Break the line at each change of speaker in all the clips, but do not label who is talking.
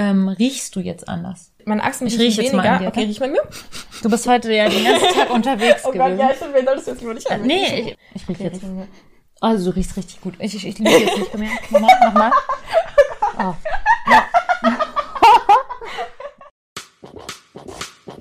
ähm, riechst du jetzt anders?
Meine Achsen
Ich riech jetzt mal
weniger.
an dir,
Okay, riech mal mir.
Du bist heute ja den ganzen Tag unterwegs
Oh Gott,
gewesen.
ja, stimmt, wir solltest du jetzt lieber nicht an
nee, ich, ich riech
Okay,
jetzt.
riech mal.
Also du riechst richtig gut. Ich, ich, ich liege jetzt nicht bei mir. Nochmal, nochmal. Oh. Ja.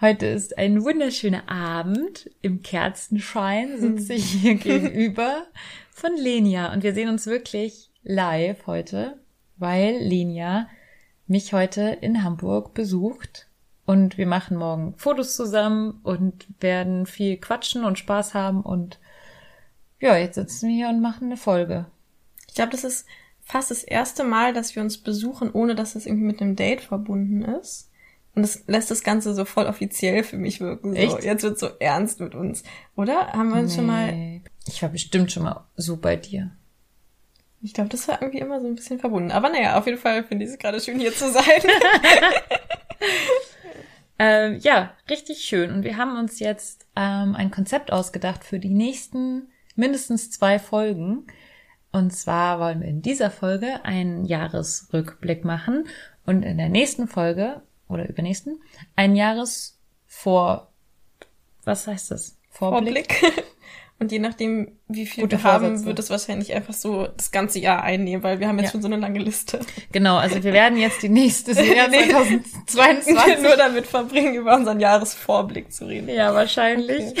Heute ist ein wunderschöner Abend. Im Kerzenschein sitze ich hier gegenüber von Lenia. Und wir sehen uns wirklich live heute, weil Lenia mich heute in Hamburg besucht. Und wir machen morgen Fotos zusammen und werden viel quatschen und Spaß haben. Und ja, jetzt sitzen wir hier und machen eine Folge.
Ich glaube, das ist fast das erste Mal, dass wir uns besuchen, ohne dass es irgendwie mit einem Date verbunden ist. Und das lässt das Ganze so voll offiziell für mich wirken. So,
Echt?
Jetzt wird so ernst mit uns. Oder? Haben wir uns schon mal.
Nee. Ich war bestimmt schon mal so bei dir.
Ich glaube, das war irgendwie immer so ein bisschen verbunden. Aber naja, auf jeden Fall finde ich es gerade schön, hier zu sein.
Ähm, ja, richtig schön. Und wir haben uns jetzt ähm, ein Konzept ausgedacht für die nächsten mindestens zwei Folgen. Und zwar wollen wir in dieser Folge einen Jahresrückblick machen und in der nächsten Folge oder übernächsten ein Jahresvor. Was heißt das?
Vorblick. Und je nachdem, wie viel
Gute
wir haben,
Vorsätze.
wird es wahrscheinlich einfach so das ganze Jahr einnehmen, weil wir haben jetzt
Ja.
schon so eine lange Liste.
Genau, also wir werden jetzt die nächste Jahr
Nee.
2022
Nur damit verbringen, über unseren Jahresvorblick zu reden.
Ja, wahrscheinlich.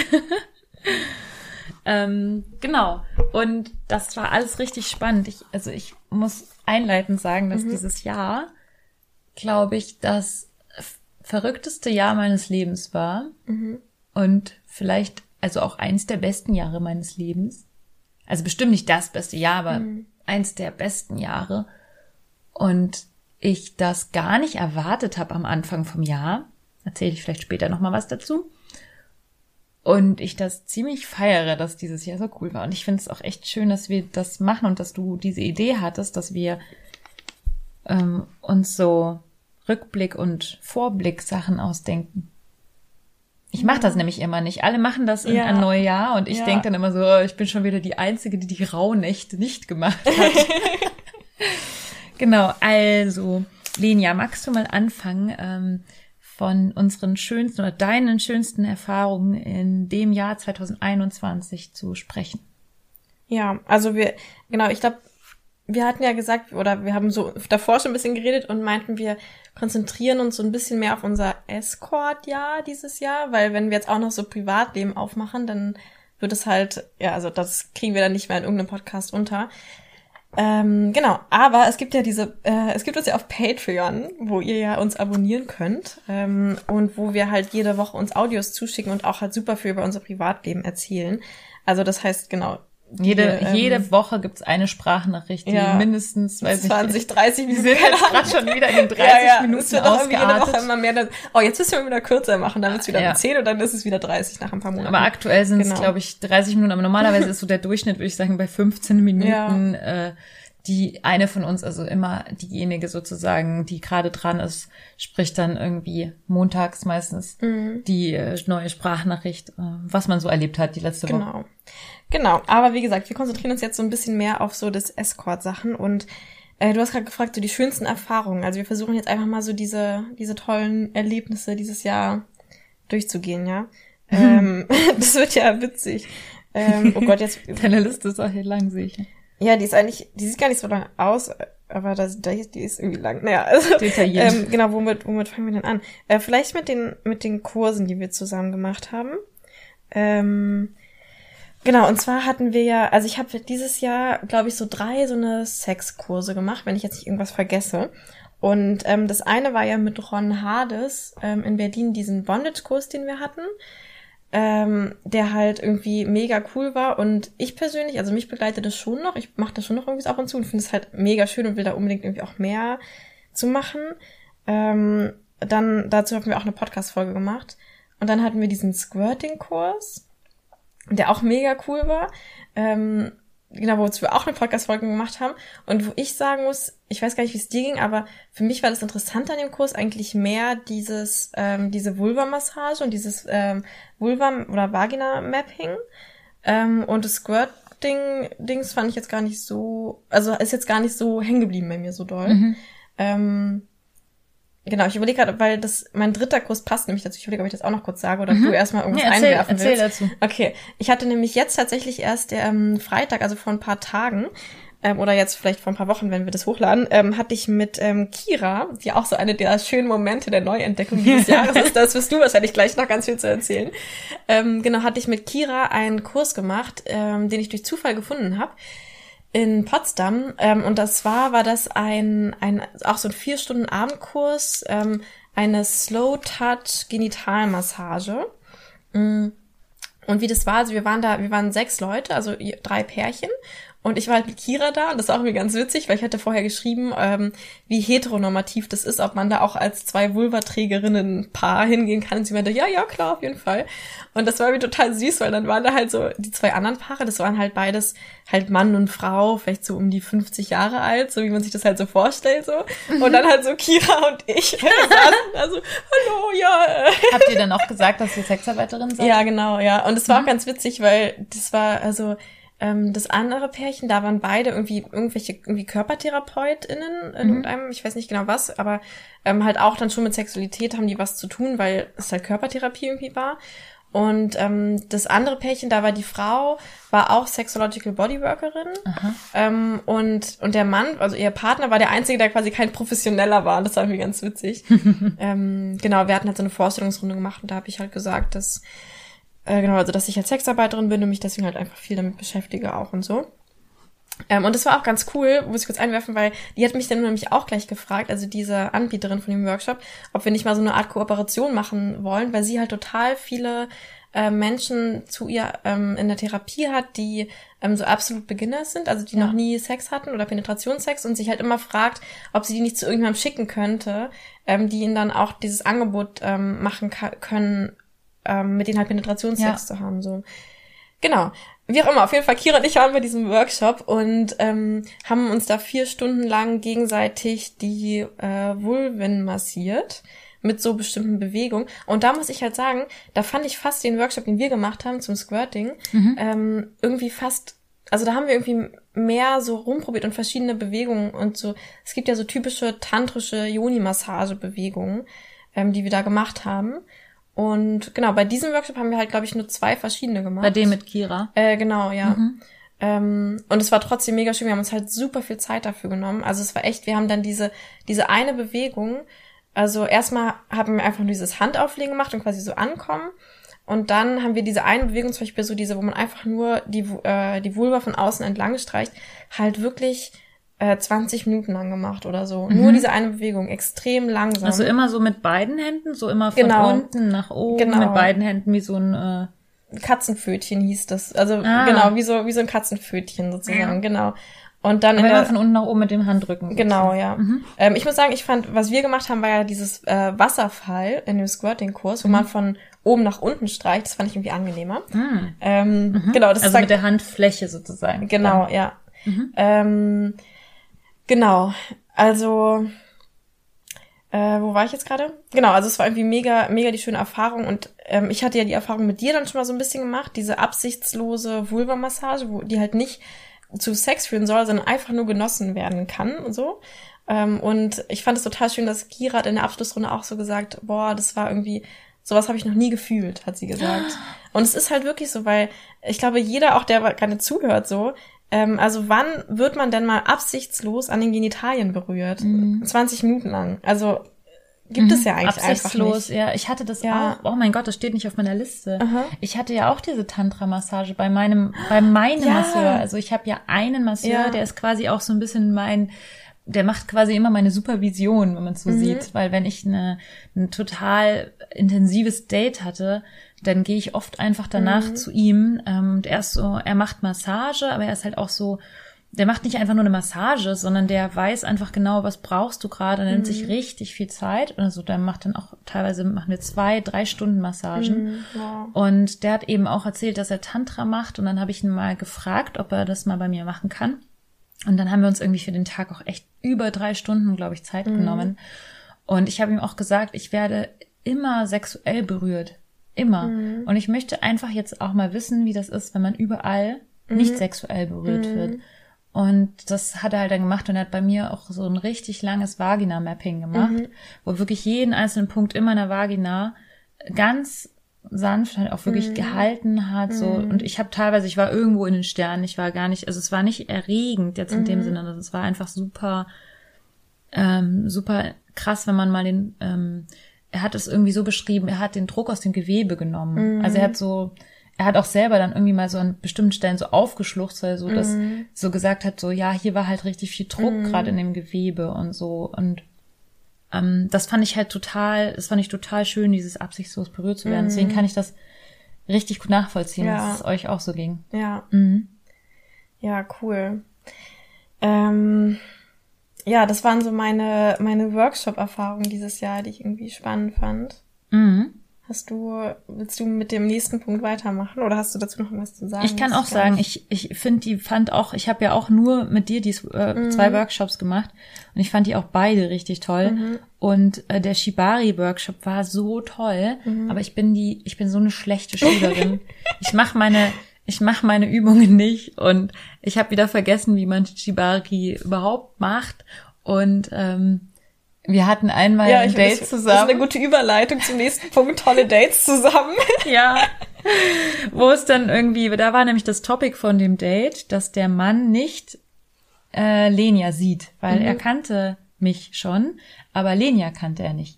ähm, genau. Und das war alles richtig spannend. Ich, also ich muss einleitend sagen, dass dieses Jahr, glaube ich, das f- verrückteste Jahr meines Lebens war. Und vielleicht, also auch eins der besten Jahre meines Lebens. Also bestimmt nicht das beste Jahr, aber eins der besten Jahre. Und ich das gar nicht erwartet habe am Anfang vom Jahr. Erzähle ich vielleicht später nochmal was dazu. Und ich das ziemlich feiere, dass dieses Jahr so cool war. Und ich finde es auch echt schön, dass wir das machen und dass du diese Idee hattest, dass wir ähm, uns so Rückblick und Vorblick Sachen ausdenken. Ich mache das nämlich immer nicht. Alle machen das in
Ja.
ein Neujahr und ich
Ja.
denk dann immer so, ich bin schon wieder die Einzige, die die Rauhnächte nicht gemacht hat. genau, also Lenia, magst du mal anfangen ähm, von unseren schönsten oder deinen schönsten Erfahrungen in dem Jahr 2021 zu sprechen?
Ja, also wir, genau, ich glaube, wir hatten ja gesagt, oder wir haben so davor schon ein bisschen geredet und meinten, wir konzentrieren uns so ein bisschen mehr auf unser Escort-Jahr dieses Jahr, weil wenn wir jetzt auch noch so Privatleben aufmachen, dann wird es halt, ja, also das kriegen wir dann nicht mehr in irgendeinem Podcast unter. Ähm, genau, aber es gibt ja diese, äh, es gibt uns ja auf Patreon, wo ihr ja uns abonnieren könnt ähm, und wo wir halt jede Woche uns Audios zuschicken und auch halt super viel über unser Privatleben erzählen. Also das heißt, genau,
Jede,
ähm,
jede Woche gibt's eine Sprachnachricht, die
Ja.
mindestens, weiß
20, 30
ich, wir
Minuten.
sind jetzt gerade schon wieder in den 30
ja, ja.
Minuten
es wird auch jede Woche immer mehr. Dann, oh, jetzt müssen wir wieder kürzer machen, dann wird's wieder
Ja.
10 und dann ist es wieder 30 nach ein paar Monaten.
Aber aktuell sind es,
Genau.
glaube ich, 30 Minuten. Aber normalerweise ist so der Durchschnitt, würde ich sagen, bei 15 Minuten. Äh, die eine von uns, also immer diejenige sozusagen, die gerade dran ist, spricht dann irgendwie montags meistens
Mhm.
die äh, neue Sprachnachricht, äh, was man so erlebt hat die letzte Woche.
Genau. Genau, aber wie gesagt, wir konzentrieren uns jetzt so ein bisschen mehr auf so das Escort-Sachen und äh, du hast gerade gefragt, so die schönsten Erfahrungen. Also wir versuchen jetzt einfach mal so diese, diese tollen Erlebnisse dieses Jahr durchzugehen, ja. ähm, das wird ja witzig. Ähm, oh Gott, jetzt.
Deine Liste ist auch hier lang, sehe ich.
Ja, die ist eigentlich, die sieht gar nicht so lang aus, aber das, das, die ist irgendwie lang. Naja, also,
Detailliert.
ähm, genau, womit, womit fangen wir denn an? Äh, vielleicht mit den, mit den Kursen, die wir zusammen gemacht haben. Ähm, genau, und zwar hatten wir ja, also ich habe dieses Jahr, glaube ich, so drei so eine Sexkurse gemacht, wenn ich jetzt nicht irgendwas vergesse. Und ähm, das eine war ja mit Ron Hades ähm, in Berlin diesen Bondage-Kurs, den wir hatten, ähm, der halt irgendwie mega cool war. Und ich persönlich, also mich begleitet das schon noch. Ich mache das schon noch irgendwie ab und zu und finde es halt mega schön und will da unbedingt irgendwie auch mehr zu machen. Ähm, dann dazu haben wir auch eine Podcast-Folge gemacht. Und dann hatten wir diesen Squirting-Kurs, der auch mega cool war. Ähm, genau, wozu wir auch eine Podcast-Folge gemacht haben. Und wo ich sagen muss, ich weiß gar nicht, wie es dir ging, aber für mich war das Interessante an dem Kurs eigentlich mehr dieses, ähm, diese Vulva-Massage und dieses ähm, Vulva- oder Vagina-Mapping. Ähm, und das Squirting-Dings fand ich jetzt gar nicht so, also ist jetzt gar nicht so hängen geblieben bei mir so doll.
Mhm.
Ähm, Genau, ich überlege gerade, weil das mein dritter Kurs passt nämlich dazu. Ich überlege, ob ich das auch noch kurz sage oder
Mhm.
du erstmal irgendwas
Ja, erzähl,
einwerfen
erzähl
willst.
dazu.
Okay, ich hatte nämlich jetzt tatsächlich erst ähm, Freitag, also vor ein paar Tagen, ähm, oder jetzt vielleicht vor ein paar Wochen, wenn wir das hochladen, ähm, hatte ich mit ähm, Kira, die auch so eine der schönen Momente der Neuentdeckung dieses Jahres ist, das wirst du wahrscheinlich gleich noch ganz viel zu erzählen. Ähm, genau, hatte ich mit Kira einen Kurs gemacht, ähm, den ich durch Zufall gefunden habe in Potsdam. Ähm, und das war war das ein ein auch so ein vier Stunden Abendkurs ähm, eine Slow Touch Genitalmassage Mm. und wie das war also wir waren da wir waren sechs Leute also drei Pärchen und ich war halt mit Kira da und das war auch irgendwie ganz witzig, weil ich hatte vorher geschrieben, ähm, wie heteronormativ das ist, ob man da auch als zwei Vulvaträgerinnen Paar hingehen kann. Und sie meinte, ja, ja, klar, auf jeden Fall. Und das war mir total süß, weil dann waren da halt so die zwei anderen Paare, das waren halt beides halt Mann und Frau, vielleicht so um die 50 Jahre alt, so wie man sich das halt so vorstellt, so. Und dann halt so Kira und ich. Wir saßen da so, hallo, ja. äh.
Habt ihr dann auch gesagt, dass ihr Sexarbeiterin seid?
Ja, genau, ja. Und es war auch ganz witzig, weil das war, also, ähm, das andere Pärchen, da waren beide irgendwie irgendwelche irgendwie KörpertherapeutInnen in
Mhm.
irgendeinem, ich weiß nicht genau was, aber ähm, halt auch dann schon mit Sexualität haben die was zu tun, weil es halt Körpertherapie irgendwie war. Und ähm, das andere Pärchen, da war die Frau, war auch Sexological Bodyworkerin. Ähm, und, und der Mann, also ihr Partner, war der Einzige, der quasi kein Professioneller war. Das war irgendwie ganz witzig. ähm, genau, wir hatten halt so eine Vorstellungsrunde gemacht und da habe ich halt gesagt, dass äh, genau, also dass ich als Sexarbeiterin bin und mich deswegen halt einfach viel damit beschäftige auch und so. Ähm, und das war auch ganz cool, muss ich kurz einwerfen, weil die hat mich dann nämlich auch gleich gefragt, also diese Anbieterin von dem Workshop, ob wir nicht mal so eine Art Kooperation machen wollen, weil sie halt total viele äh, Menschen zu ihr ähm, in der Therapie hat, die ähm, so absolut Beginners sind, also die noch nie Sex hatten oder Penetrationssex und sich halt immer fragt, ob sie die nicht zu irgendjemandem schicken könnte, ähm, die ihnen dann auch dieses Angebot ähm, machen können, ähm, mit denen halt Penetrationssex
Ja.
zu haben. So. Genau. Wie auch immer, auf jeden Fall, Kira und ich waren bei diesem Workshop und ähm, haben uns da vier Stunden lang gegenseitig die äh, Vulven massiert mit so bestimmten Bewegungen. Und da muss ich halt sagen, da fand ich fast den Workshop, den wir gemacht haben zum Squirting, ähm, irgendwie fast, also da haben wir irgendwie mehr so rumprobiert und verschiedene Bewegungen und so. Es gibt ja so typische tantrische Yoni-Massage-Bewegungen, ähm, die wir da gemacht haben. Und genau, bei diesem Workshop haben wir halt, glaube ich, nur zwei verschiedene gemacht.
Bei dem mit Kira.
Äh, genau, ja. Ähm, und es war trotzdem mega schön. Wir haben uns halt super viel Zeit dafür genommen. Also es war echt, wir haben dann diese, diese eine Bewegung. Also erstmal haben wir einfach nur dieses Handauflegen gemacht und quasi so ankommen. Und dann haben wir diese eine Bewegung, zum Beispiel so diese, wo man einfach nur die, äh, die Vulva von außen entlang streicht, halt wirklich äh, 20 Minuten lang gemacht oder so. Nur diese eine Bewegung, extrem langsam.
Also immer so mit beiden Händen, so immer von
Genau.
unten nach oben,
Genau.
mit beiden Händen wie so ein, äh,
Katzenpfötchen hieß das. Also
Ah.
genau, wie so, wie so ein Katzenpfötchen sozusagen, genau. Und dann in
immer
der,
von unten nach oben mit dem Handrücken.
Genau, ja. Ähm, ich muss sagen, ich fand, was wir gemacht haben, war ja dieses äh, Wasserfall in dem Squirting-Kurs, wo man von oben nach unten streicht. Das fand ich irgendwie angenehmer. Ähm, Genau, das
Also
ist
mit der Handfläche sozusagen.
Genau, ja. Ähm, genau. Also, äh, wo war ich jetzt gerade? Genau, also es war irgendwie mega, mega die schöne Erfahrung und ähm, ich hatte ja die Erfahrung mit dir dann schon mal so ein bisschen gemacht, diese absichtslose Vulva-Massage, wo die halt nicht zu Sex führen soll, sondern einfach nur genossen werden kann und so. Ähm, und ich fand es total schön, dass Kira hat in der Abschlussrunde auch so gesagt, boah, das war irgendwie, sowas habe ich noch nie gefühlt, hat sie gesagt. Und es ist halt wirklich so, weil ich glaube, jeder, auch der gerade zuhört, so, ähm, also wann wird man denn mal absichtslos an den Genitalien berührt? 20 Minuten lang. Also gibt es ja eigentlich einfach
Absichtslos,
nicht.
ja. Ich hatte das
Ja.
auch. Oh mein Gott, das steht nicht auf meiner Liste.
Aha.
Ich hatte ja auch diese Tantra-Massage bei meinem, bei meinem
Ja.
Masseur. Also ich habe ja einen Masseur,
Ja.
der ist quasi auch so ein bisschen mein der macht quasi immer meine Supervision, wenn man es so
Mhm.
sieht. Weil wenn ich eine, ein total intensives Date hatte, dann gehe ich oft einfach danach
Mhm.
zu ihm. Ähm, und er ist so, er macht Massage, aber er ist halt auch so, der macht nicht einfach nur eine Massage, sondern der weiß einfach genau, was brauchst du gerade, nimmt sich
Mhm.
richtig viel Zeit. Also der macht dann auch, teilweise machen wir zwei, drei Stunden Massagen.
Mhm, wow.
Und der hat eben auch erzählt, dass er Tantra macht. Und dann habe ich ihn mal gefragt, ob er das mal bei mir machen kann. Und dann haben wir uns irgendwie für den Tag auch echt über drei Stunden, glaube ich, Zeit genommen. Und ich habe ihm auch gesagt, ich werde immer sexuell berührt. Immer. Und ich möchte einfach jetzt auch mal wissen, wie das ist, wenn man überall nicht sexuell berührt wird. Und das hat er halt dann gemacht und er hat bei mir auch so ein richtig langes Vagina-Mapping gemacht, wo wirklich jeden einzelnen Punkt in meiner Vagina ganz sanft halt auch wirklich gehalten hat so. Und ich habe teilweise ich war irgendwo in den Sternen ich war gar nicht also es war nicht erregend jetzt in dem Sinne sondern es war einfach super ähm, super krass wenn man mal den ähm, er hat es irgendwie so beschrieben er hat den Druck aus dem Gewebe genommen also er hat so er hat auch selber dann irgendwie mal so an bestimmten Stellen so aufgeschluchzt, weil er so das so gesagt hat, so ja, hier war halt richtig viel Druck gerade in dem Gewebe und so und ähm, das fand ich halt total, das fand ich total schön, dieses absichtslos berührt zu werden. Deswegen kann ich das richtig gut nachvollziehen,
Ja.
dass es euch auch so ging.
Ja.
Mhm.
Ja, cool. Ähm, ja, das waren so meine, meine Workshop-Erfahrungen dieses Jahr, die ich irgendwie spannend fand.
Mhm.
Hast du, willst du mit dem nächsten Punkt weitermachen oder hast du dazu noch was zu sagen?
Ich kann auch
gar
sagen, ich, ich finde die fand auch, ich habe ja auch nur mit dir die äh,
Mhm.
zwei Workshops gemacht und ich fand die auch beide richtig toll.
Mhm.
Und äh, der Shibari Workshop war so toll,
Mhm.
aber ich bin die, ich bin so eine schlechte Schülerin. ich mache meine, ich mache meine Übungen nicht und ich habe wieder vergessen, wie man Shibari überhaupt macht. Und ähm, wir hatten einmal
ja,
ein Date
das, Das ist
zusammen.
eine gute Überleitung zum nächsten Punkt. Tolle Dates zusammen.
Ja. Wo es dann irgendwie, da war nämlich das Topic von dem Date, dass der Mann nicht äh, Lenia sieht, weil er kannte mich schon, aber Lenia kannte er nicht.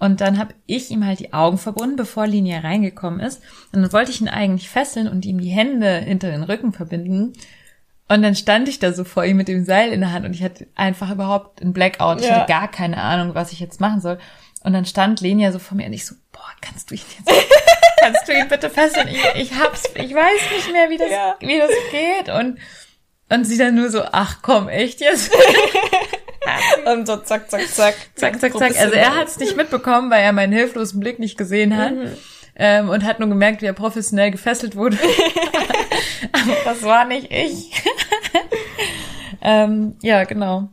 Und dann habe ich ihm halt die Augen verbunden, bevor Lenia reingekommen ist. Und dann wollte ich ihn eigentlich fesseln und ihm die Hände hinter den Rücken verbinden. Und dann stand ich da so vor ihm mit dem Seil in der Hand und ich hatte einfach überhaupt einen Blackout. Ich
Ja.
hatte gar keine Ahnung, was ich jetzt machen soll. Und dann stand Lenia so vor mir und ich so, boah, kannst du ihn jetzt, kannst du ihn bitte fesseln? Ich, ich hab's, ich weiß nicht mehr, wie das,
Ja.
wie das geht. Und, und sie dann nur so, ach komm, echt jetzt?
Und so zack, zack, zack.
zack, zack, zack. Also er hat es nicht mitbekommen, weil er meinen hilflosen Blick nicht gesehen hat. Ähm, und hat nur gemerkt, wie er professionell gefesselt wurde. Aber das war nicht ich. ähm, ja, genau.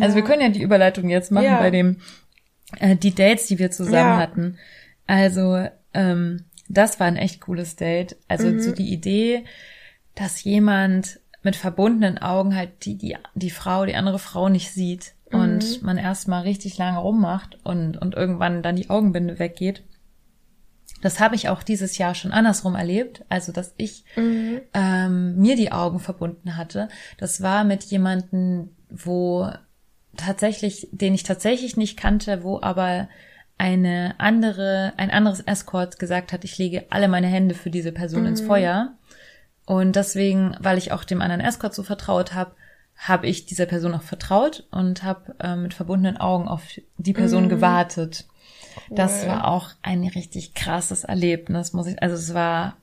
Also wir können ja die Überleitung jetzt machen
Ja.
bei dem äh, die Dates, die wir zusammen
Ja.
hatten. Also ähm, das war ein echt cooles Date. Also
Mhm.
so die Idee, dass jemand mit verbundenen Augen halt die die die Frau, die andere Frau nicht sieht
Mhm.
und man erstmal richtig lange rummacht und und irgendwann dann die Augenbinde weggeht. Das habe ich auch dieses Jahr schon andersrum erlebt. Also, dass ich ähm, mir die Augen verbunden hatte. Das war mit jemanden, wo tatsächlich, den ich tatsächlich nicht kannte, wo aber eine andere, ein anderes Escort gesagt hat, ich lege alle meine Hände für diese Person ins Feuer. Und deswegen, weil ich auch dem anderen Escort so vertraut habe, habe ich dieser Person auch vertraut und habe äh, mit verbundenen Augen auf die Person gewartet. Das war auch ein richtig krasses Erlebnis, muss ich, also es war,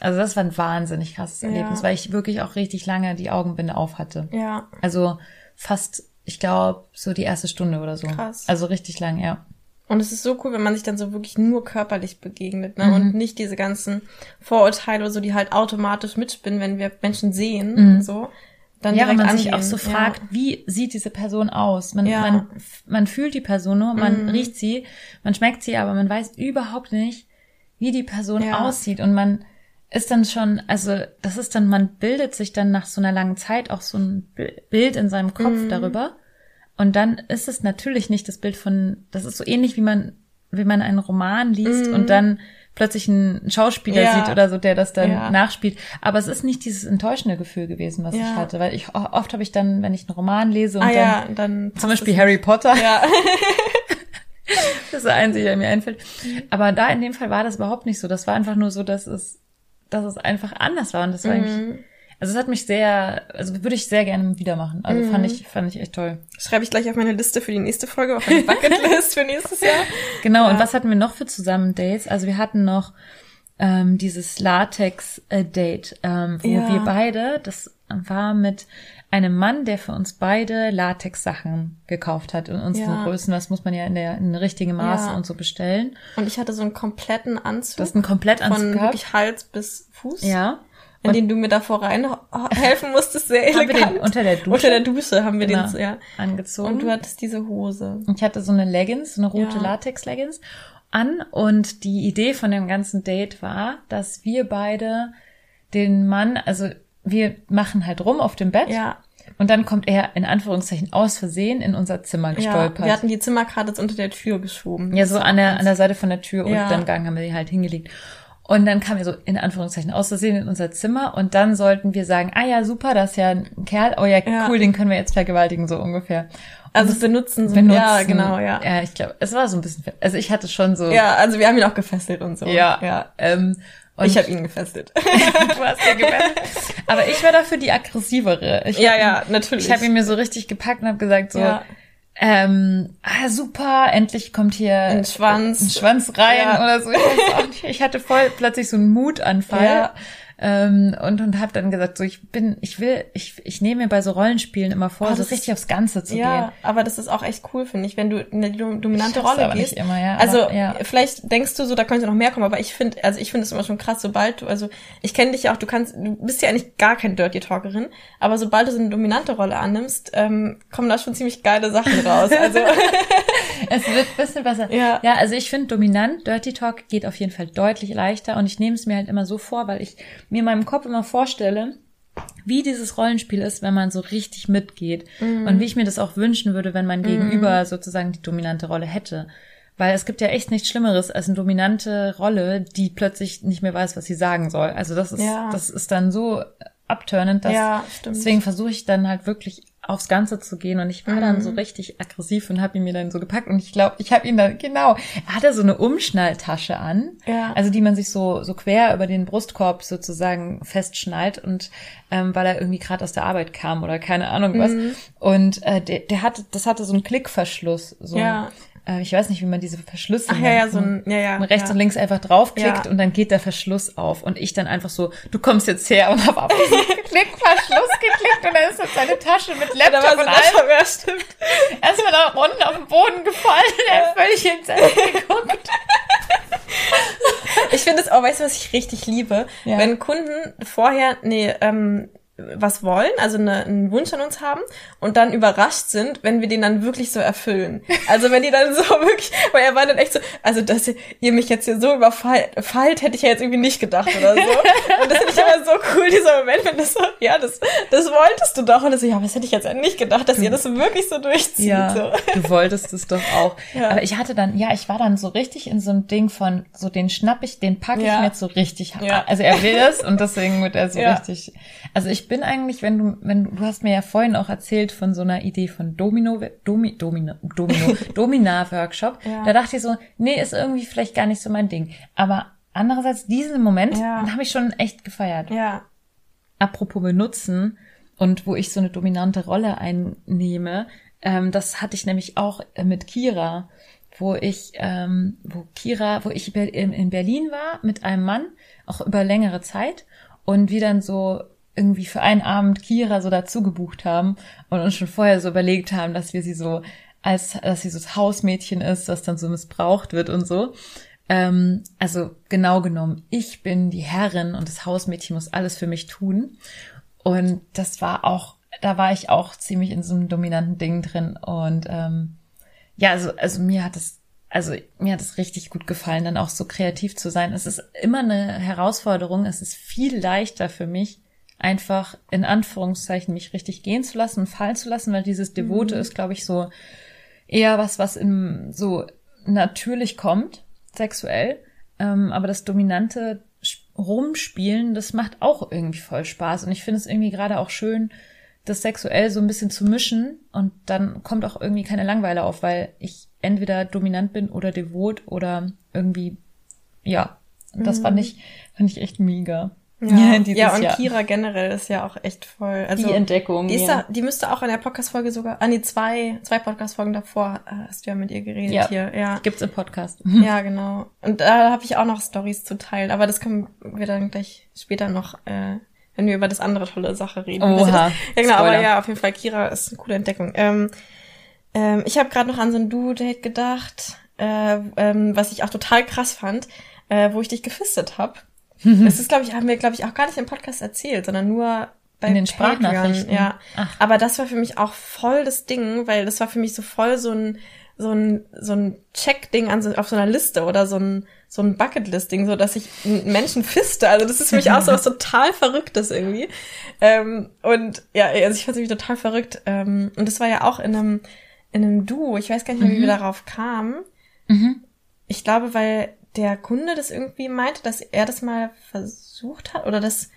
also das war ein wahnsinnig krasses
Ja.
Erlebnis, weil ich wirklich auch richtig lange die Augenbinde auf hatte.
Ja,
Also fast, ich glaube, so die erste Stunde oder so.
Krass.
Also richtig lang, ja.
Und es ist so cool, wenn man sich dann so wirklich nur körperlich begegnet,
Mhm.
ne? Und nicht diese ganzen Vorurteile oder so, die halt automatisch mitspinnen, wenn wir Menschen sehen und so. Dann
Mhm. Ja, wenn man sich auch
angehen.
so fragt, wie sieht diese Person aus? Man,
Ja.
man, man fühlt die Person nur, man
Mhm.
riecht sie, man schmeckt sie, aber man weiß überhaupt nicht, wie die Person
Ja.
aussieht. Und man ist dann schon, also das ist dann, man bildet sich dann nach so einer langen Zeit auch so ein Bi- Bild in seinem Kopf
Mhm.
darüber. Und dann ist es natürlich nicht das Bild von, das ist so ähnlich wie man, wie man einen Roman liest und dann plötzlich einen Schauspieler
Mhm. Ja.
sieht oder so, der das dann
Ja.
nachspielt. Aber es ist nicht dieses enttäuschende Gefühl gewesen, was ich
Ja.
hatte, weil ich oft habe ich dann, wenn ich einen Roman lese und
Ah
dann
dann
zum Beispiel Harry Potter,
Ja.
das ist der einzige, der mir einfällt. Aber da in dem Fall war das überhaupt nicht so. Das war einfach nur so, dass es, dass es einfach anders war und das war eigentlich,
Mhm.
Also es hat mich sehr, also würde ich sehr gerne wieder machen. Also
Mhm.
fand ich, fand ich echt toll.
Schreibe ich gleich auf meine Liste für die nächste Folge, auf meine Bucketlist für nächstes Jahr.
Genau,
Ja.
und was hatten wir noch für Zusammendates? Also wir hatten noch ähm, dieses Latex-Date, ähm, wo
Ja.
wir beide, das war mit einem Mann, der für uns beide Latex-Sachen gekauft hat in unseren
Ja.
Größen. Das muss man ja in der in richtige Maße
Ja.
und so bestellen.
Und ich hatte so einen kompletten Anzug
Das ist ein Komplettanzug
von wirklich Hals bis Fuß,
Ja.
In den du mir davor rein helfen musstest, sehr elegant.
unter der Dusche
Unter der Dusche haben wir
Genau.
den, ja.
angezogen.
Und du hattest diese Hose.
Ich hatte so eine Leggings, so eine rote
Ja.
Latex-Leggings an und die Idee von dem ganzen Date war, dass wir beide den Mann, also wir machen halt rum auf dem Bett
Ja,
und dann kommt er in Anführungszeichen aus Versehen in unser Zimmer
ja.
gestolpert.
Wir hatten die Zimmerkarte jetzt unter der Tür geschoben.
Ja, so an der, an der Seite von der Tür und
Ja.
dann Gang haben wir die halt hingelegt. Und dann kam er so in Anführungszeichen aus Versehen in unser Zimmer und dann sollten wir sagen, ah ja, super, das ist ja ein Kerl, oh ja,
Ja.
cool, den können wir jetzt vergewaltigen, so ungefähr.
Also benutzen, so,
Benutzen.
ja, genau, ja.
Ja, ich glaube, es war so ein bisschen, also ich hatte schon so,
Ja, also wir haben ihn auch gefesselt und so.
ja,
ja.
Ähm, und
ich habe ihn gefesselt.
du hast ja gewettet. Aber ich war dafür die aggressivere. Ich
ja, ja,
ihn,
natürlich.
Ich habe ihn mir so richtig gepackt und habe gesagt so,
Ja.
Ähm, ah super, endlich kommt hier
Ein Schwanz.
ein Schwanz rein
Ja.
oder so. Ich, hatte voll plötzlich so einen Mutanfall.
Ja.
Ähm, und und habe dann gesagt so ich bin ich will ich ich nehme mir bei so Rollenspielen immer vor
Ah,
so richtig aufs Ganze zu
ja,
gehen
aber das ist auch echt cool, finde ich, wenn du in eine dom- dominante Rolle
aber
gehst.
nicht immer, ja,
also
aber, ja.
vielleicht denkst du so, da könnte noch mehr kommen, aber ich finde, also ich finde es immer schon krass, sobald du, also ich kenne dich ja auch, du kannst, du bist ja eigentlich gar keine Dirty Talkerin, aber sobald du so eine dominante Rolle annimmst, ähm, kommen da schon ziemlich geile Sachen raus. Also
Es wird ein bisschen besser.
Ja.
ja also ich finde dominant, Dirty Talk geht auf jeden Fall deutlich leichter und ich nehme es mir halt immer so vor, weil ich mir in meinem Kopf immer vorstelle, wie dieses Rollenspiel ist, wenn man so richtig mitgeht
Mhm.
und wie ich mir das auch wünschen würde, wenn mein Gegenüber sozusagen die dominante Rolle hätte. Weil es gibt ja echt nichts Schlimmeres als eine dominante Rolle, die plötzlich nicht mehr weiß, was sie sagen soll. Also das ist,
Ja.
das ist dann so abturnend, dass
Ja, stimmt.
deswegen versuche ich dann halt wirklich aufs Ganze zu gehen. Und ich war dann so richtig aggressiv und habe ihn mir dann so gepackt. Und ich glaube, ich habe ihn dann genau, er hatte so eine Umschnalltasche an,
Ja.
also die man sich so so quer über den Brustkorb sozusagen festschnallt und ähm, weil er irgendwie gerade aus der Arbeit kam oder keine Ahnung was. Und äh, der, der hatte das hatte so einen Klickverschluss, so
Ja.
Äh, ich weiß nicht, wie man diese Verschlüsse
Ach ja, ja, so ein, ja, ja.
rechts
ja.
und links einfach draufklickt
Ja.
und dann geht der Verschluss auf und ich dann einfach so, du kommst jetzt her und hab auf diesen Klickverschluss geklickt und dann ist jetzt seine Tasche mit Laptop und
ein
allem
ja, stimmt.
erstmal da unten auf den Boden gefallen, er hat völlig entsetzt geguckt.
Ich finde es auch, weißt du, was ich richtig liebe? Wenn Kunden vorher, nee, ähm, was wollen, also eine, einen Wunsch an uns haben und dann überrascht sind, wenn wir den dann wirklich so erfüllen. Also wenn die dann so wirklich, weil er war dann echt so, also dass ihr, mich jetzt hier so überfallt, fallt, hätte ich ja jetzt irgendwie nicht gedacht oder so. Und das finde ich immer so cool, dieser Moment, wenn das so, ja, das, das wolltest du doch. Und das so, ja, aber das hätte ich jetzt nicht gedacht, dass ihr das wirklich so durchzieht.
Ja,
So.
du wolltest es doch auch.
Ja.
Aber ich hatte dann, ja, ich war dann so richtig in so einem Ding von, so den schnapp ich, den packe ich
Ja.
mir jetzt so richtig.
Ja.
Also er will es und deswegen wird er so richtig. Also ich bin eigentlich, wenn du, wenn du, du hast mir ja vorhin auch erzählt von so einer Idee von Domino, Domi, Domino, Domino, Domina-Workshop.
Ja.
Da dachte ich so, nee, ist irgendwie vielleicht gar nicht so mein Ding. Aber andererseits, diesen Moment,
Ja.
den habe ich schon echt gefeiert
Ja.
apropos benutzen und wo ich so eine dominante Rolle einnehme, ähm, das hatte ich nämlich auch mit Kira, wo ich, ähm, wo Kira, wo ich in, in Berlin war mit einem Mann, auch über längere Zeit und wir dann so irgendwie für einen Abend Kira so dazu gebucht haben und uns schon vorher so überlegt haben, dass wir sie so als, dass sie so das Hausmädchen ist, das dann so missbraucht wird und so. Ähm, also genau genommen, ich bin die Herrin und das Hausmädchen muss alles für mich tun. Und das war auch, da war ich auch ziemlich in so einem dominanten Ding drin. Und ähm, ja, also, also mir hat es, also mir hat es richtig gut gefallen, dann auch so kreativ zu sein. Es ist immer eine Herausforderung. Es ist viel leichter für mich, einfach in Anführungszeichen mich richtig gehen zu lassen und fallen zu lassen, weil dieses Devote ist, glaube ich, so eher was, was im, so natürlich kommt, sexuell. Ähm, aber das dominante Rumspielen, das macht auch irgendwie voll Spaß. Und ich finde es irgendwie gerade auch schön, das sexuell so ein bisschen zu mischen. Und dann kommt auch irgendwie keine Langeweile auf, weil ich entweder dominant bin oder devot oder irgendwie, ja. Das fand ich, fand ich echt mega.
Ja, ja und
Jahr.
Kira generell ist ja auch echt voll. Also,
die Entdeckung.
Die,
ja.
da, die müsste auch in der Podcast-Folge sogar, ah nee, zwei, zwei Podcast-Folgen davor äh, hast du ja mit ihr geredet
Ja.
hier. Ja,
Gibt's im Podcast.
ja genau. Und da habe ich auch noch Stories zu teilen, aber das können wir dann gleich später noch, äh, wenn wir über das andere tolle Sache reden.
Oha,
Das Ja, genau, aber
Spoiler.
ja, auf jeden Fall, Kira ist eine coole Entdeckung. Ähm, ähm, ich habe gerade noch an so ein Duo-Date gedacht, äh, ähm, was ich auch total krass fand, äh, wo ich dich gefistet habe. Das ist, glaube ich, haben wir, glaube ich, auch gar nicht im Podcast erzählt, sondern nur bei
In den
Patreon,
Sprachnachrichten.
Ja.
Ach.
Aber das war für mich auch voll das Ding, weil das war für mich so voll so ein so ein so ein Check-Ding an so, auf so einer Liste oder so ein so ein Bucketlist-Ding, so dass ich Menschen fiste. Also das ist für mich auch so was total Verrücktes irgendwie. Ähm, und ja, also ich fand es total verrückt. Ähm, und das war ja auch in einem in einem Duo. Ich weiß gar nicht mehr, wie wir darauf kamen.
Mhm.
Ich glaube, weil der Kunde das irgendwie meinte, dass er das mal versucht hat oder das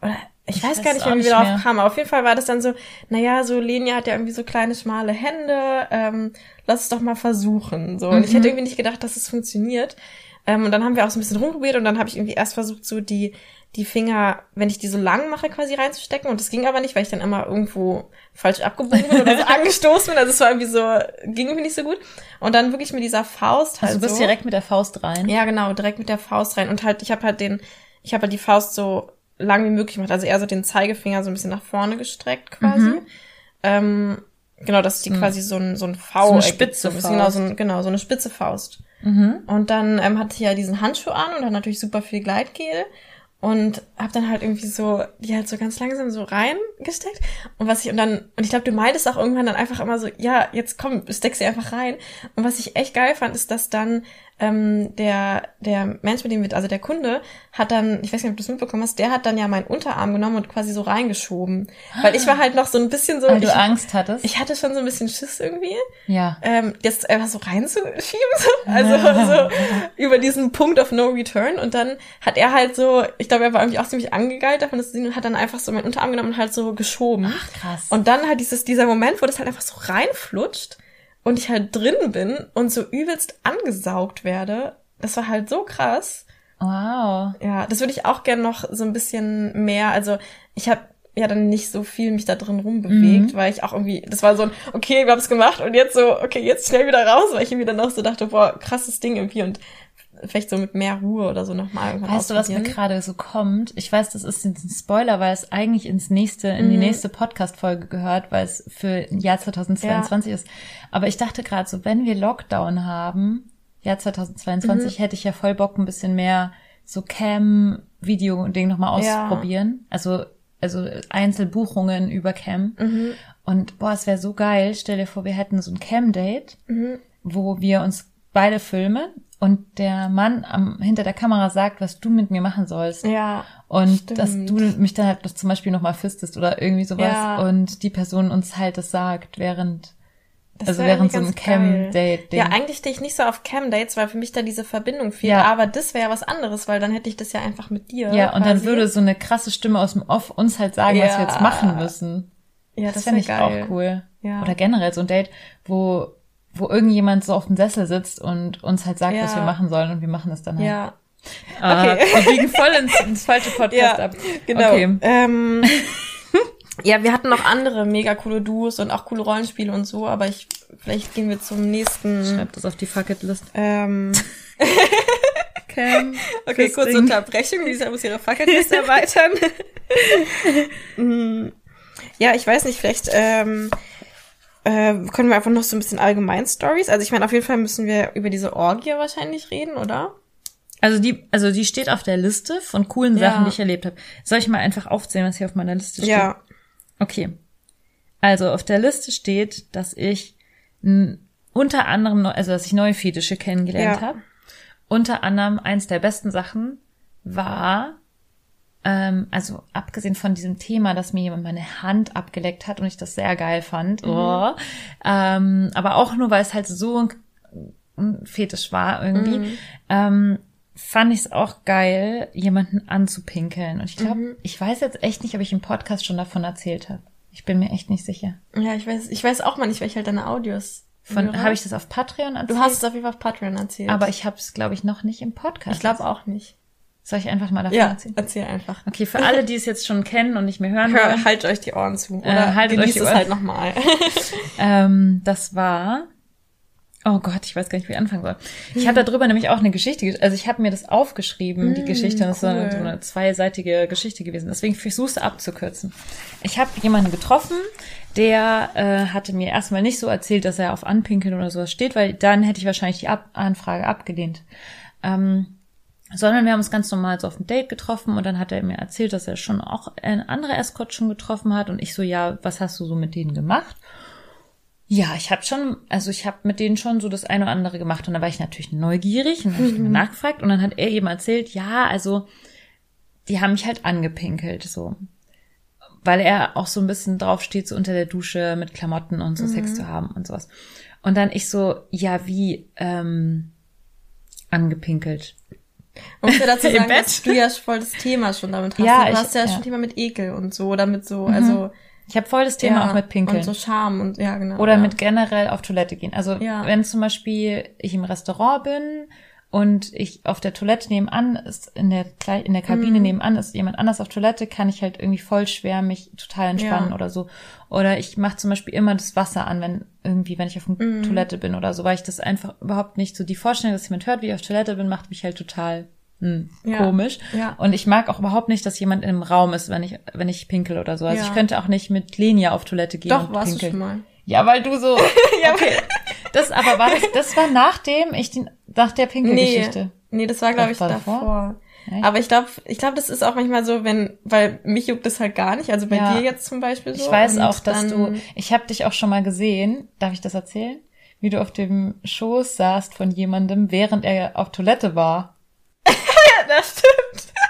oder ich,
Ich
weiß
weiß
gar nicht wie wir darauf kamen. Auf jeden Fall war das dann so, naja, so Lenia hat ja irgendwie so kleine, schmale Hände, ähm, lass es doch mal versuchen. So. Und ich
Mhm.
hätte irgendwie nicht gedacht, dass es funktioniert. Ähm, und dann haben wir auch so ein bisschen rumprobiert und dann habe ich irgendwie erst versucht, so die, die Finger, wenn ich die so lang mache, quasi reinzustecken. Und das ging aber nicht, weil ich dann immer irgendwo falsch abgebogen bin oder so angestoßen bin. Also es war irgendwie so, ging irgendwie nicht so gut. Und dann wirklich mit dieser Faust halt
Also du bist
so.
direkt mit der Faust rein.
Ja, genau, direkt mit der Faust rein. Und halt, ich habe halt den, ich habe halt die Faust so lang wie möglich gemacht. Also eher so den Zeigefinger so ein bisschen nach vorne gestreckt quasi.
Mhm.
Ähm, genau, dass die
ein-
quasi so ein, so ein V
so eine spitze
bisschen, Genau,
Faust.
so ein, genau, so eine spitze Faust.
Mhm.
Und dann ähm, hatte ich ja diesen Handschuh an und dann natürlich super viel Gleitgel und hab dann halt irgendwie so die halt so ganz langsam so reingesteckt. Und was ich und dann und ich glaube du meintest auch irgendwann dann einfach immer so ja jetzt komm steck sie einfach rein. Und was ich echt geil fand ist dass dann ähm, der der Mensch mit dem wir also der Kunde hat dann ich weiß nicht ob du es mitbekommen hast der hat dann ja meinen Unterarm genommen und quasi so reingeschoben weil ich war halt noch so ein bisschen so
Weil
ich,
du Angst hattest.
ich hatte schon so ein bisschen Schiss irgendwie
ja.
ähm, jetzt einfach so reinzuschieben, so. also so über diesen Punkt of No Return und dann hat er halt so, ich glaube, er war irgendwie auch ziemlich angegeilt davon, das zu sehen und hat dann einfach so meinen Unterarm genommen und halt so geschoben.
Ach, krass.
Und dann halt dieses, dieser Moment, wo das halt einfach so reinflutscht und ich halt drin bin und so übelst angesaugt werde, das war halt so krass.
wow.
Ja, das würde ich auch gern noch so ein bisschen mehr, also ich habe ja dann nicht so viel mich da drin rumbewegt,
Mhm.
weil ich auch irgendwie, das war so ein, okay, wir haben es gemacht und jetzt so, okay, jetzt schnell wieder raus, weil ich irgendwie dann auch so dachte, boah, krasses Ding irgendwie und vielleicht so mit mehr Ruhe oder so nochmal irgendwann
Weißt du, was mir gerade so kommt? Ich weiß, das ist ein Spoiler, weil es eigentlich ins nächste, in die
Mhm.
nächste Podcast-Folge gehört, weil es für Jahr 2022 ist. Aber ich dachte gerade so, wenn wir Lockdown haben, Jahr 2022,
Mhm.
hätte ich ja voll Bock, ein bisschen mehr so Cam-Video-Ding nochmal
Ja.
auszuprobieren. Also, also Einzelbuchungen über Cam.
Mhm.
Und boah, es wäre so geil. Stell dir vor, wir hätten so ein Cam-Date,
Mhm.
wo wir uns beide filmen und der Mann am, hinter der Kamera sagt, was du mit mir machen sollst.
Ja,
Und
stimmt.
dass du mich dann halt zum Beispiel nochmal fistest oder irgendwie sowas
Ja.
und die Person uns halt das sagt, während,
das
also während so
geil.
Cam-Date-Ding.
Ja, eigentlich stehe ich nicht so auf Cam-Dates, weil für mich da diese Verbindung fehlt.
Ja.
Aber das wäre ja was anderes, weil dann hätte ich das ja einfach mit dir.
Ja, und dann würde so eine krasse Stimme aus dem Off uns halt sagen, was wir
Ja.
jetzt machen müssen.
ja,
Das,
das,
fände
wäre
ich
geil.
auch cool.
Ja.
Oder generell so ein Date, wo, wo irgendjemand so auf dem Sessel sitzt und uns halt sagt,
Ja.
was wir machen sollen und wir machen das dann halt.
Ja,
Ah,
Okay.
Wir biegen voll ins, ins falsche Podcast
Ja,
ab.
genau.
Okay.
Ähm, ja, wir hatten noch andere mega coole Duos und auch coole Rollenspiele und so, aber ich vielleicht gehen wir zum nächsten.
Schreib das auf die Fucketlist.
Ähm,
Cam.
okay, kurze
Fisting.
Unterbrechung. Lisa muss ihre Fucketlist erweitern. Mm, ja, ich weiß nicht, vielleicht ähm, äh, können wir einfach noch so ein bisschen allgemein Stories. Also ich meine, auf jeden Fall müssen wir über diese Orgie wahrscheinlich reden, oder?
Also die, also die steht auf der Liste von coolen
Ja.
Sachen, die ich erlebt habe. Soll ich mal einfach aufzählen, was hier auf meiner Liste steht?
Ja.
Okay. Also auf der Liste steht, dass ich unter anderem, also dass ich neue Fetische kennengelernt
Ja.
habe. Unter anderem eins der besten Sachen war, ähm, also abgesehen von diesem Thema, dass mir jemand meine Hand abgeleckt hat und ich das sehr geil fand, oh, ähm, aber auch nur, weil es halt so ein, ein Fetisch war irgendwie, ähm, fand ich es auch geil, jemanden anzupinkeln. Und ich glaube, ich weiß jetzt echt nicht, ob ich im Podcast schon davon erzählt habe. Ich bin mir echt nicht sicher.
Ja, ich weiß, ich weiß auch mal nicht, weil ich halt deine Audios.
Von habe ich das auf Patreon erzählt?
Du hast es auf jeden Fall auf Patreon erzählt.
aber ich habe es glaube ich noch nicht im Podcast.
ich glaube auch nicht.
Soll ich einfach mal davon
Ja,
erzählen?
erzähl einfach.
Okay, für alle, die es jetzt schon kennen und nicht mehr hören
Hör,
wollen,
halt euch die Ohren zu. Oder
Äh, haltet euch die
es
Ohren.
halt nochmal.
ähm, das war, oh Gott, ich weiß gar nicht, wie ich anfangen soll. Ich habe darüber nämlich auch eine Geschichte, also ich habe mir das aufgeschrieben, die Geschichte, das ist so eine,
cool.
zweiseitige Geschichte gewesen. Deswegen versuche es abzukürzen. Ich habe jemanden getroffen, der äh, hatte mir erstmal nicht so erzählt, dass er auf Anpinkeln oder sowas steht, weil dann hätte ich wahrscheinlich die Ab Anfrage abgelehnt. Ähm, sondern wir haben uns ganz normal so auf ein Date getroffen und dann hat er mir erzählt, dass er schon auch eine andere Escort schon getroffen hat und ich so, ja, was hast du so mit denen gemacht? Ja, ich habe schon, also ich habe mit denen schon so das eine oder andere gemacht und da war ich natürlich neugierig und habe ich mal nachgefragt und dann hat er eben erzählt, ja, also die haben mich halt angepinkelt, so. Weil er auch so ein bisschen drauf steht, so unter der Dusche mit Klamotten und so Sex zu haben und sowas. Und dann ich so, ja, wie, ähm, angepinkelt.
Man muss ja dazu sagen, dass du ja voll das Thema schon damit hast.
Ja,
du
ich-
hast ja,
ja.
schon Thema mit Ekel und so, oder mit so, also.
Ich habe voll das Thema
ja,
auch mit Pinkeln.
Und so Scham und, ja, genau.
Oder
ja.
mit generell auf Toilette gehen. Also
Ja.
wenn zum Beispiel ich im Restaurant bin und ich auf der Toilette nebenan ist, in der, in der Kabine
Mhm.
nebenan ist jemand anders auf Toilette, kann ich halt irgendwie voll schwer mich total entspannen
Ja.
oder so. Oder ich mache zum Beispiel immer das Wasser an, wenn irgendwie, wenn ich auf der
Mhm.
Toilette bin oder so, weil ich das einfach überhaupt nicht so, die Vorstellung, dass jemand hört, wie ich auf Toilette bin, macht mich halt total hm,
Ja.
komisch.
Ja.
Und ich mag auch überhaupt nicht, dass jemand im Raum ist, wenn ich, wenn ich pinkel oder so. Also
Ja.
ich könnte auch nicht mit Lenia auf Toilette gehen
Doch,
und
warst
pinkeln.
du schon mal.
Ja, weil du so. okay. Das aber war das, das war nachdem ich den, nach der Pinkelgeschichte.
Nee, das war, glaube ich,
war
davor.
davor? Echt?
Aber ich glaube, ich glaube, das ist auch manchmal so, wenn, weil mich juckt das halt gar nicht. Also bei
Ja.
dir jetzt zum Beispiel so.
Ich weiß auch, dass du, ich habe dich auch schon mal gesehen, darf ich das erzählen? Wie du auf dem Schoß saßt von jemandem, während er auf Toilette war.
das stimmt.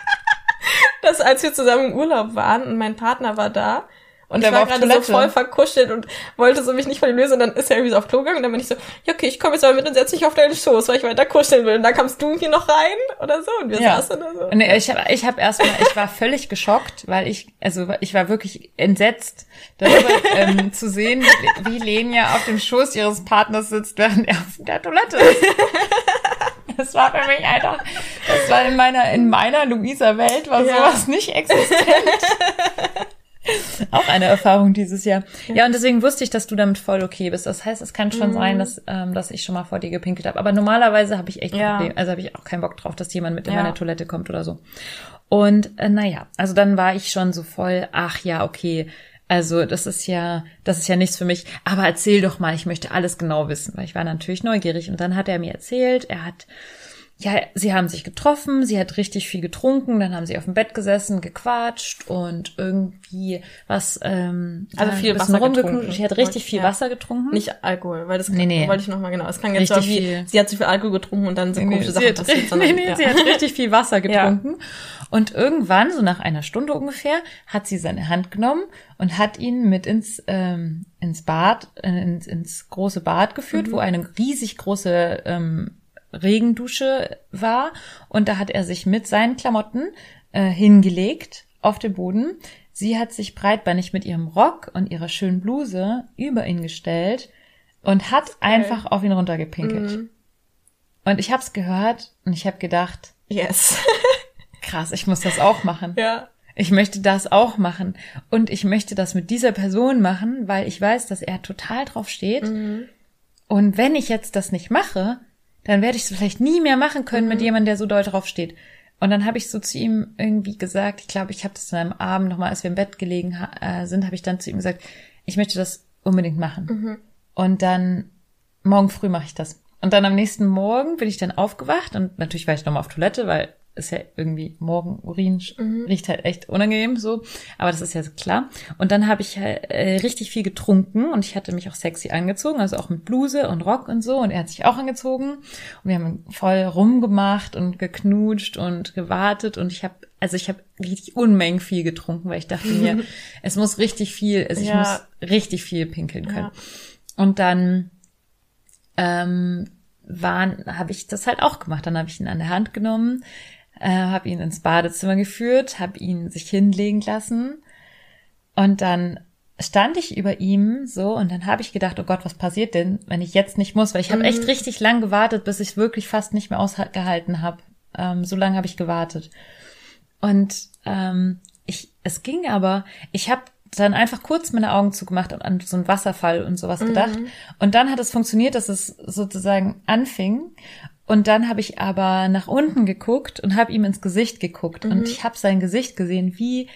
Das, als wir zusammen im Urlaub waren und mein Partner war da. Und ich
war
gerade so voll verkuschelt und wollte so mich nicht von ihm lösen. Und dann ist er irgendwie so auf Klo gegangen und dann bin ich so, ja, okay, ich komme jetzt mal mit und setz mich auf deinen Schoß, weil ich weiter kuscheln will. Und dann kamst du hier noch rein oder so und wir
Ja.
saßen da so.
Und ich habe ich hab erstmal, ich war völlig geschockt, weil ich, also ich war wirklich entsetzt, darüber ähm, zu sehen, wie Lenia auf dem Schoß ihres Partners sitzt, während er auf der Toilette ist. Das war für mich einfach, das war in meiner, in meiner Luisa-Welt war
Ja.
sowas nicht existent. Auch eine Erfahrung dieses Jahr. Ja, und deswegen wusste ich, dass du damit voll okay bist. Das heißt, es kann
Mhm.
schon sein, dass, ähm, dass ich schon mal vor dir gepinkelt habe. Aber normalerweise habe ich echt
Ja.
Probleme. Also habe ich auch keinen Bock drauf, dass jemand mit in
Ja.
meine Toilette kommt oder so. Und äh, naja, also dann war ich schon so voll, ach ja, okay. Also das ist ja, das ist ja nichts für mich. Aber erzähl doch mal, ich möchte alles genau wissen, weil ich war natürlich neugierig. Und dann hat er mir erzählt, er hat ja, sie haben sich getroffen, sie hat richtig viel getrunken, dann haben sie auf dem Bett gesessen, gequatscht und irgendwie was, ähm,
Also
ja,
viel Wasser
rumgeknutscht.
getrunken.
Sie hat richtig viel
Ja.
Wasser getrunken.
Nicht Alkohol, weil das
Nee, nee.
wollte ich nochmal genau. Es kann jetzt
Richtig
so wie,
viel.
sie hat zu viel Alkohol getrunken und dann sind
Nee,
komische Sachen passiert.
nee,
sondern-
nee,
ja.
sie hat richtig viel Wasser getrunken. Und irgendwann, so nach einer Stunde ungefähr, hat sie seine Hand genommen und hat ihn mit ins, ähm, ins Bad, äh, ins, ins große Bad geführt,
Mhm.
wo eine riesig große ähm, Regendusche war. Und da hat er sich mit seinen Klamotten äh, hingelegt auf den Boden. Sie hat sich breitbeinig mit ihrem Rock und ihrer schönen Bluse über ihn gestellt und hat einfach auf ihn runtergepinkelt.
Mhm.
Und ich habe es gehört und ich habe gedacht,
Yes.
krass, ich muss das auch machen.
ja.
Ich möchte das auch machen. Und ich möchte das mit dieser Person machen, weil ich weiß, dass er total drauf steht.
Mhm.
Und wenn ich jetzt das nicht mache, dann werde ich es vielleicht nie mehr machen können
Mhm.
mit jemandem, der so doll drauf steht. Und dann habe ich so zu ihm irgendwie gesagt, ich glaube, ich habe das dann am Abend nochmal, als wir im Bett gelegen äh, sind, habe ich dann zu ihm gesagt, ich möchte das unbedingt machen.
Mhm.
Und dann morgen früh mache ich das. Und dann am nächsten Morgen bin ich dann aufgewacht und natürlich war ich nochmal auf Toilette, weil ist ja irgendwie morgen Urin
Mhm.
riecht halt echt unangenehm so, aber das ist ja klar. Und dann habe ich halt, äh, richtig viel getrunken und ich hatte mich auch sexy angezogen, also auch mit Bluse und Rock und so und er hat sich auch angezogen und wir haben voll rumgemacht und geknutscht und gewartet und ich habe also ich habe richtig Unmengen viel getrunken, weil ich dachte mir, es muss richtig viel, also ich
Ja.
muss richtig viel pinkeln können.
Ja.
Und dann ähm, waren, habe ich das halt auch gemacht. Dann habe ich ihn an der Hand genommen, äh, habe ihn ins Badezimmer geführt, habe ihn sich hinlegen lassen und dann stand ich über ihm so und dann habe ich gedacht, oh Gott, was passiert denn, wenn ich jetzt nicht muss? Weil ich habe echt richtig lang gewartet, bis ich wirklich fast nicht mehr ausgehalten habe, ähm, so lange habe ich gewartet. Und ähm, ich, es ging aber, ich habe dann einfach kurz meine Augen zugemacht und an so einen Wasserfall und sowas gedacht. Und dann hat es funktioniert, dass es sozusagen anfing. Und dann habe ich aber nach unten geguckt und habe ihm ins Gesicht geguckt. Und ich habe sein Gesicht gesehen, wie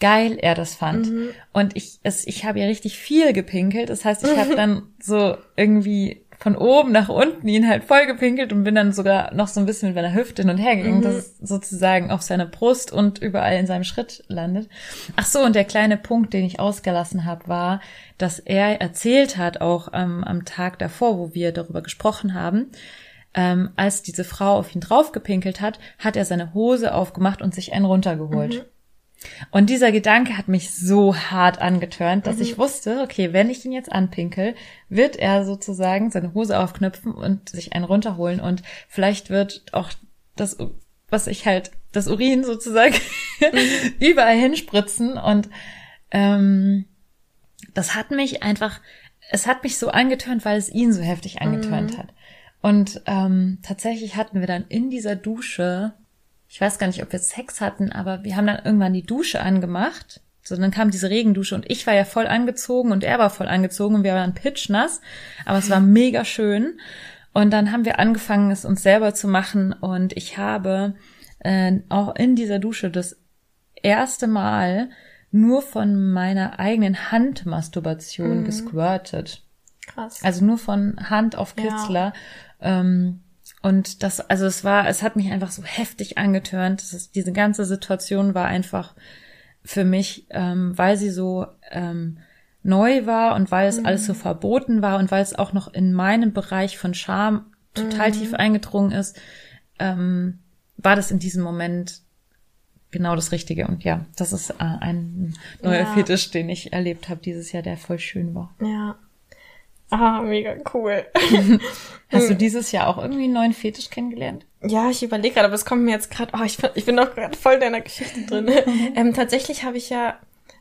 geil er das fand. Und ich, es, ich habe ja richtig viel gepinkelt. Das heißt, ich habe dann so irgendwie von oben nach unten ihn halt voll gepinkelt und bin dann sogar noch so ein bisschen mit meiner Hüfte hin und her gegangen, dass es sozusagen auf seiner Brust und überall in seinem Schritt landet. Ach so, und der kleine Punkt, den ich ausgelassen habe, war, dass er erzählt hat, auch ähm, am Tag davor, wo wir darüber gesprochen haben, ähm, als diese Frau auf ihn draufgepinkelt hat, hat er seine Hose aufgemacht und sich einen runtergeholt. Und dieser Gedanke hat mich so hart angetörnt, dass ich wusste, okay, wenn ich ihn jetzt anpinkel, wird er sozusagen seine Hose aufknüpfen und sich einen runterholen und vielleicht wird auch das, was ich halt, das Urin sozusagen überall hinspritzen. Und ähm, das hat mich einfach, es hat mich so angetörnt, weil es ihn so heftig angetörnt hat. Und ähm, tatsächlich hatten wir dann in dieser Dusche ich weiß gar nicht, ob wir Sex hatten, aber wir haben dann irgendwann die Dusche angemacht. So, dann kam diese Regendusche und ich war ja voll angezogen und er war voll angezogen und wir waren pitchnass, aber es war mega schön. Und dann haben wir angefangen, es uns selber zu machen und ich habe äh, auch in dieser Dusche das erste Mal nur von meiner eigenen Handmasturbation gesquirtet.
Krass.
Also nur von Hand auf
Ja.
Kitzler. Ähm, und das, also es war, es hat mich einfach so heftig angetörnt. Ist, diese ganze Situation war einfach für mich, ähm, weil sie so ähm, neu war und weil es alles so verboten war und weil es auch noch in meinem Bereich von Scham total tief eingedrungen ist, ähm, war das in diesem Moment genau das Richtige. Und ja, das ist äh, ein neuer
Ja.
Fetisch, den ich erlebt habe dieses Jahr, der voll schön war.
Ja. Ah, mega cool.
Hast
Hm.
du dieses Jahr auch irgendwie einen neuen Fetisch kennengelernt?
Ja, ich überlege gerade, aber es kommt mir jetzt gerade, oh, ich, bin- ich bin noch gerade voll in deiner Geschichte drin. ähm, tatsächlich habe ich ja,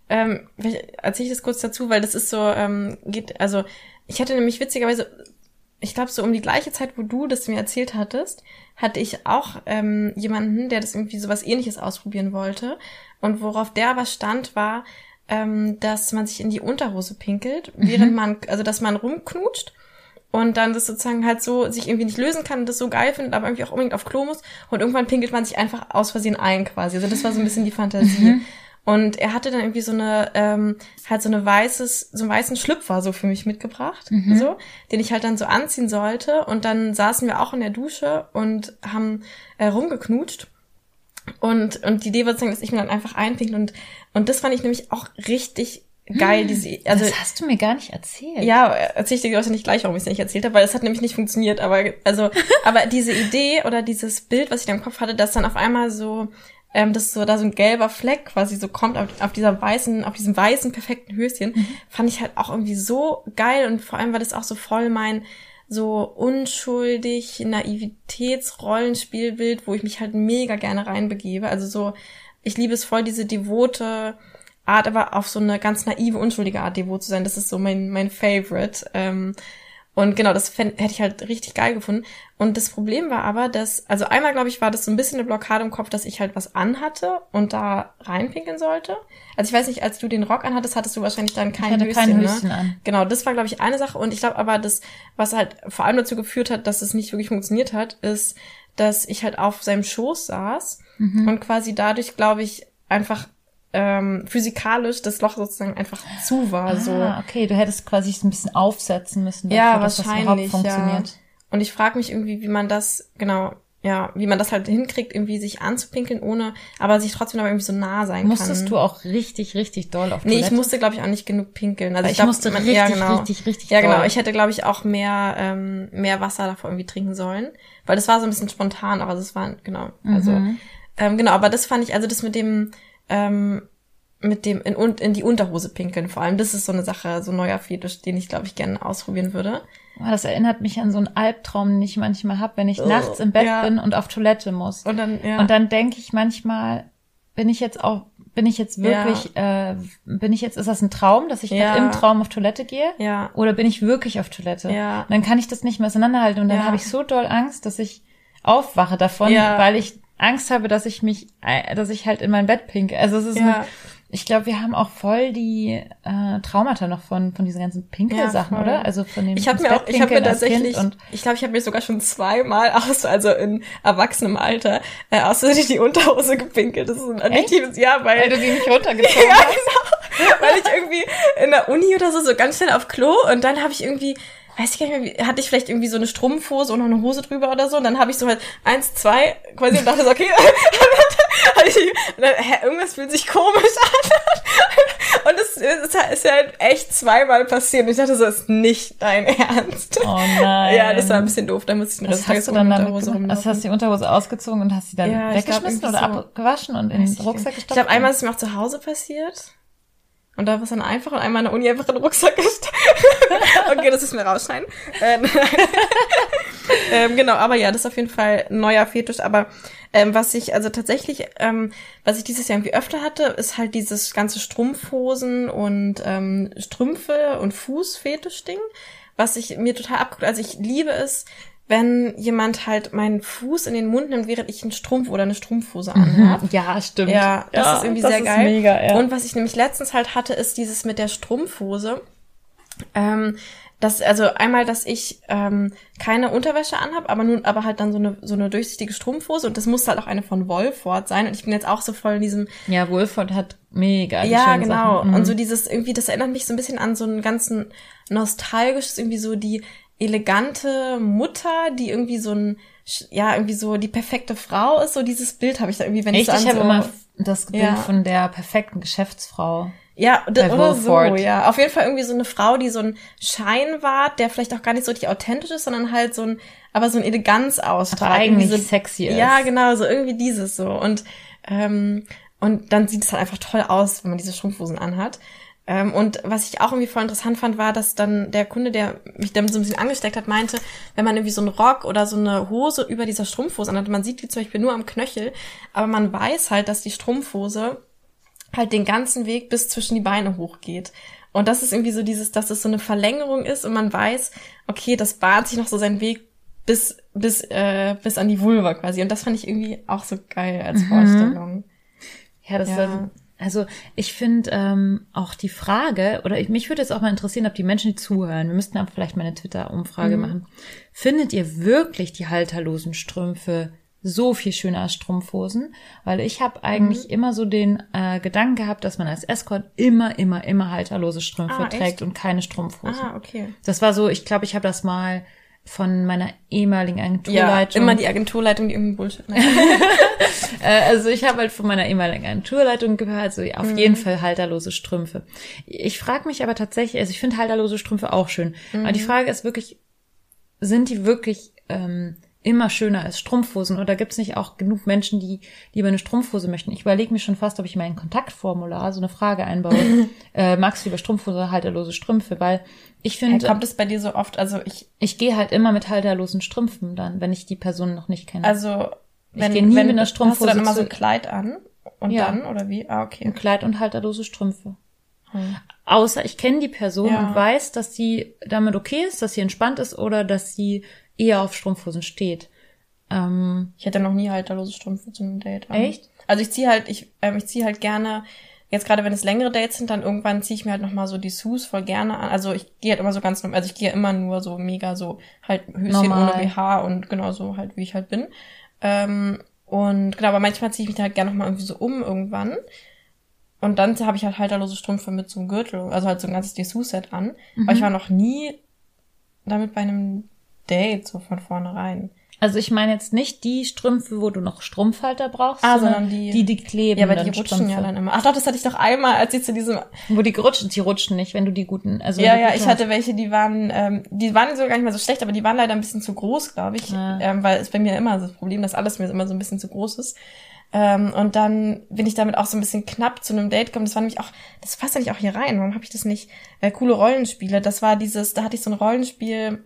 ähm, erzähle ich das kurz dazu, weil das ist so, ähm, geht, also ich hatte nämlich witzigerweise, ich glaube so um die gleiche Zeit, wo du das mir erzählt hattest, hatte ich auch ähm, jemanden, der das irgendwie so was ähnliches ausprobieren wollte. Und worauf der aber stand, war, ähm, dass man sich in die Unterhose pinkelt, während man, also dass man rumknutscht und dann das sozusagen halt so sich irgendwie nicht lösen kann und das so geil findet, aber irgendwie auch unbedingt auf Klo muss und irgendwann pinkelt man sich einfach aus Versehen ein quasi. Also das war so ein bisschen die Fantasie. Und er hatte dann irgendwie so eine, ähm, halt so eine weißes, so einen weißen Schlüpfer so für mich mitgebracht, so, den ich halt dann so anziehen sollte. Und dann saßen wir auch in der Dusche und haben äh, rumgeknutscht. Und, und die Idee war sozusagen, dass ich mir dann einfach einpinkel und, und das fand ich nämlich auch richtig geil, diese, also,
das hast du mir gar nicht erzählt.
ja, erzähle ich dir heute nicht gleich, warum ich es nicht erzählt habe, weil es hat nämlich nicht funktioniert. Aber also, aber diese Idee oder dieses Bild, was ich da im Kopf hatte, dass dann auf einmal so, ähm, dass so da so ein gelber Fleck quasi so kommt auf, auf dieser weißen, auf diesem weißen perfekten Höschen, fand ich halt auch irgendwie so geil und vor allem war das auch so voll mein so unschuldig Naivitätsrollenspielbild, wo ich mich halt mega gerne reinbegebe. Also so, ich liebe es voll, diese devote Art, aber auf so eine ganz naive, unschuldige Art devot zu sein. Das ist so mein, mein Favorite. Ähm, und genau, das fänd, hätte ich halt richtig geil gefunden. Und das Problem war aber, dass, also einmal, glaube ich, war das so ein bisschen eine Blockade im Kopf, dass ich halt was anhatte und da reinpinkeln sollte. Also ich weiß nicht, als du den Rock anhattest, hattest du wahrscheinlich dann kein
hatte
Höschen,
kein
ne?
Höschen an.
Genau, das war, glaube ich, eine Sache. Und ich glaube aber, das, was halt vor allem dazu geführt hat, dass es nicht wirklich funktioniert hat, ist, dass ich halt auf seinem Schoß saß
Mhm.
und quasi dadurch, glaube ich, einfach ähm, physikalisch das Loch sozusagen einfach zu war. so.
Ah, okay, du hättest quasi es ein bisschen aufsetzen müssen,
Ja,
dafür, dass das überhaupt
wahrscheinlich,
funktioniert.
ja. Und ich frage mich irgendwie, wie man das, genau, ja, wie man das halt hinkriegt, irgendwie sich anzupinkeln, ohne, aber sich trotzdem aber irgendwie so nah sein
Musstest
kann.
du auch richtig, richtig doll auf
Nee, ich
Toilette?
musste, glaube ich, auch nicht genug pinkeln. Also
Weil
ich,
ich
glaub,
musste
man,
richtig,
ja, genau.
richtig, richtig
Ja, genau.
doll.
Ich hätte, glaube ich, auch mehr, ähm, mehr Wasser davor irgendwie trinken sollen. Weil das war so ein bisschen spontan, aber das war, genau. Also,
Mhm.
ähm, genau, aber das fand ich, also das mit dem, ähm, mit dem in, in die Unterhose pinkeln vor allem, das ist so eine Sache, so ein neuer Fetisch, den ich, glaube ich, gerne ausprobieren würde.
Oh, das erinnert mich an so einen Albtraum, den ich manchmal habe, wenn ich nachts im Bett
ja.
bin und auf Toilette muss.
Und dann, ja.
Und dann denke ich manchmal, bin ich jetzt auch, bin ich jetzt wirklich, äh, bin ich jetzt, ist das ein Traum, dass ich
Ja.
im Traum auf Toilette gehe?
ja.
Oder bin ich wirklich auf Toilette?
Ja.
Und dann kann ich das nicht mehr auseinanderhalten und dann
Ja.
habe ich so doll Angst, dass ich, aufwache davon,
Ja.
weil ich Angst habe, dass ich mich, äh, dass ich halt in mein Bett pinke. Also es ist
Ja.
ein, ich glaube, wir haben auch voll die äh, Traumata noch von von diesen ganzen Pinkelsachen,
Ja,
oder? Also von dem
Ich habe mir auch, ich habe mir tatsächlich,
und
ich glaube, ich habe mir sogar schon zweimal aus, also in erwachsenem Alter, äh, aus Versehen die Unterhose gepinkelt. Das ist ein addiktives Jahr, weil,
weil du die nicht runtergezogen
ja,
hast.
genau, weil ich irgendwie in der Uni oder so so ganz schnell auf Klo und dann habe ich irgendwie weiß ich gar nicht mehr, wie, hatte ich vielleicht irgendwie so eine Strumpfhose und noch eine Hose drüber oder so. Und dann habe ich so halt eins, zwei quasi und dachte so, okay. Ich, dann, hä, irgendwas fühlt sich komisch an. Und es ist, ist ja halt echt zweimal passiert. Und ich dachte so, ist nicht dein Ernst.
Oh nein.
Ja, das war ein bisschen doof. Da musste ich den Rest
hast du dann damit
Unterhose
gemacht? Also
rumlaufen.
hast du die Unterhose ausgezogen und hast sie dann
Ja, glaub,
weggeschmissen
irgendwie
oder
so.
abgewaschen und in den Rucksack gestopft?
Ich glaube, einmal ist es mir auch zu Hause passiert. Und da war es dann einfach und einmal in der Uni einfach in den Rucksack gesteckt. okay, das ist mir rausschneiden. Ähm, ähm, genau, aber ja, das ist auf jeden Fall ein neuer Fetisch. Aber ähm, was ich also tatsächlich, ähm, was ich dieses Jahr irgendwie öfter hatte, ist halt dieses ganze Strumpfhosen und ähm, Strümpfe und Fußfetisch-Ding, was ich mir total abguckt. Also ich liebe es, wenn jemand halt meinen Fuß in den Mund nimmt, während ich einen Strumpf oder eine Strumpfhose anhabe.
Ja, stimmt.
Ja, das ist irgendwie
das
sehr
ist
geil.
Mega, ja.
Und was ich nämlich letztens halt hatte, ist dieses mit der Strumpfhose. Ähm, das, also einmal, dass ich ähm, keine Unterwäsche anhab, aber nun, aber halt dann so eine so eine durchsichtige Strumpfhose und das muss halt auch eine von Wolford sein. Und ich bin jetzt auch so voll in diesem
ja, Wolford hat mega die
ja, genau.
Mhm.
Und so dieses irgendwie, das erinnert mich so ein bisschen an so einen ganzen nostalgisches, irgendwie so die elegante Mutter, die irgendwie so ein, ja, irgendwie so die perfekte Frau ist. So dieses Bild habe ich da irgendwie, wenn
Echt,
ich so
ich habe
so,
immer das Bild
Ja.
von der perfekten Geschäftsfrau.
Ja, oder so, ja. Auf jeden Fall irgendwie so eine Frau, die so ein Schein wahrt, der vielleicht auch gar nicht so richtig authentisch ist, sondern halt so ein, aber so ein Eleganz ausstrahlt.
Eigentlich
so,
sexy ist.
Ja, genau, so irgendwie dieses so. Und, ähm, und dann sieht es halt einfach toll aus, wenn man diese Strumpfhosen anhat. Ähm, und was ich auch irgendwie voll interessant fand, war, dass dann der Kunde, der mich damit so ein bisschen angesteckt hat, meinte, wenn man irgendwie so einen Rock oder so eine Hose über dieser Strumpfhose anhat, man sieht die zum Beispiel nur am Knöchel, aber man weiß halt, dass die Strumpfhose halt den ganzen Weg bis zwischen die Beine hochgeht. Und das ist irgendwie so dieses, dass es so eine Verlängerung ist und man weiß, okay, das bahnt sich noch so seinen Weg bis, bis, äh, bis an die Vulva quasi. Und das fand ich irgendwie auch so geil als Vorstellung.
Ja, das
Ja.
Soll, also ich finde ähm, auch die Frage, oder ich, mich würde jetzt auch mal interessieren, ob die Menschen, die zuhören, wir müssten auch vielleicht mal eine Twitter-Umfrage
Mhm.
machen. Findet ihr wirklich die halterlosen Strümpfe so viel schöner als Strumpfhosen? Weil ich habe eigentlich
Mhm.
immer so den äh, Gedanken gehabt, dass man als Escort immer, immer, immer halterlose Strümpfe
Ah, echt?
trägt und keine Strumpfhosen.
Ah, okay.
Das war so, ich glaube, ich habe das mal von meiner ehemaligen
Ja,
Agenturleitung.
immer die Agenturleitung, die irgendwie Bullshit. Nein.
Äh, also ich habe halt von meiner ehemaligen Agenturleitung gehört, so auf jeden Fall halterlose Strümpfe. Ich frage mich aber tatsächlich, also ich finde halterlose Strümpfe auch schön. Aber die Frage ist wirklich, sind die wirklich ähm, immer schöner als Strumpfhosen oder gibt es nicht auch genug Menschen, die lieber eine Strumpfhose möchten? Ich überlege mir schon fast, ob ich mein Kontaktformular so eine Frage einbaue. äh, magst du lieber Strumpfhose oder halterlose Strümpfe? Weil ich finde,
Kommt es bei dir so oft, also ich,
ich gehe halt immer mit halterlosen Strümpfen dann, wenn ich die Person noch nicht kenne.
also,
Ich geh nie mit einer Strumpfhose
Hast du dann immer so ein Kleid an? Und
Ja.
dann, oder wie? Ah, okay.
ein Kleid und halterlose Strümpfe. Außer ich kenne die Person
Ja.
und weiß, dass sie damit okay ist, dass sie entspannt ist oder dass sie eher auf Strumpfhosen steht. Ähm,
Ich hätte noch nie halterlose Strümpfe zu einem Date. an.
Echt?
Also ich ziehe halt, ich, ähm, ich ziehe halt gerne, jetzt gerade wenn es längere Dates sind, dann irgendwann ziehe ich mir halt nochmal so die Sus voll gerne an. Also ich gehe halt immer so ganz, norm- also ich gehe immer nur so mega so halt Höschen
Normal.
ohne BH und genau so halt, wie ich halt bin. Ähm, und genau, aber manchmal ziehe ich mich da halt gerne nochmal irgendwie so um irgendwann. Und dann habe ich halt halterlose Strümpfe mit so einem Gürtel, also halt so ein ganzes Dessous-Set an. Aber ich war noch nie damit bei einem Date so von vornherein.
Also ich meine jetzt nicht die Strümpfe, wo du noch Strumpfhalter brauchst,
Ah,
sondern
sondern die-
die, die kleben.
Ja, aber die rutschen
Strümpfe.
ja dann immer. Ach doch, das hatte ich doch einmal, als ich zu diesem.
Wo die rutschen, die rutschen nicht, wenn du die guten, also
Ja, ja, ich hatte welche, die waren, ähm, die waren so gar nicht mal so schlecht, aber die waren leider ein bisschen zu groß, glaube ich.
Ah.
Ähm, weil es bei mir immer so das Problem, dass alles mir immer so ein bisschen zu groß ist. Ähm, und dann bin ich damit auch so ein bisschen knapp zu einem Date gekommen. Das war nämlich auch, das passt ja nicht auch hier rein. Warum habe ich das nicht? Äh, coole Rollenspiele. Das war dieses, da hatte ich so ein Rollenspiel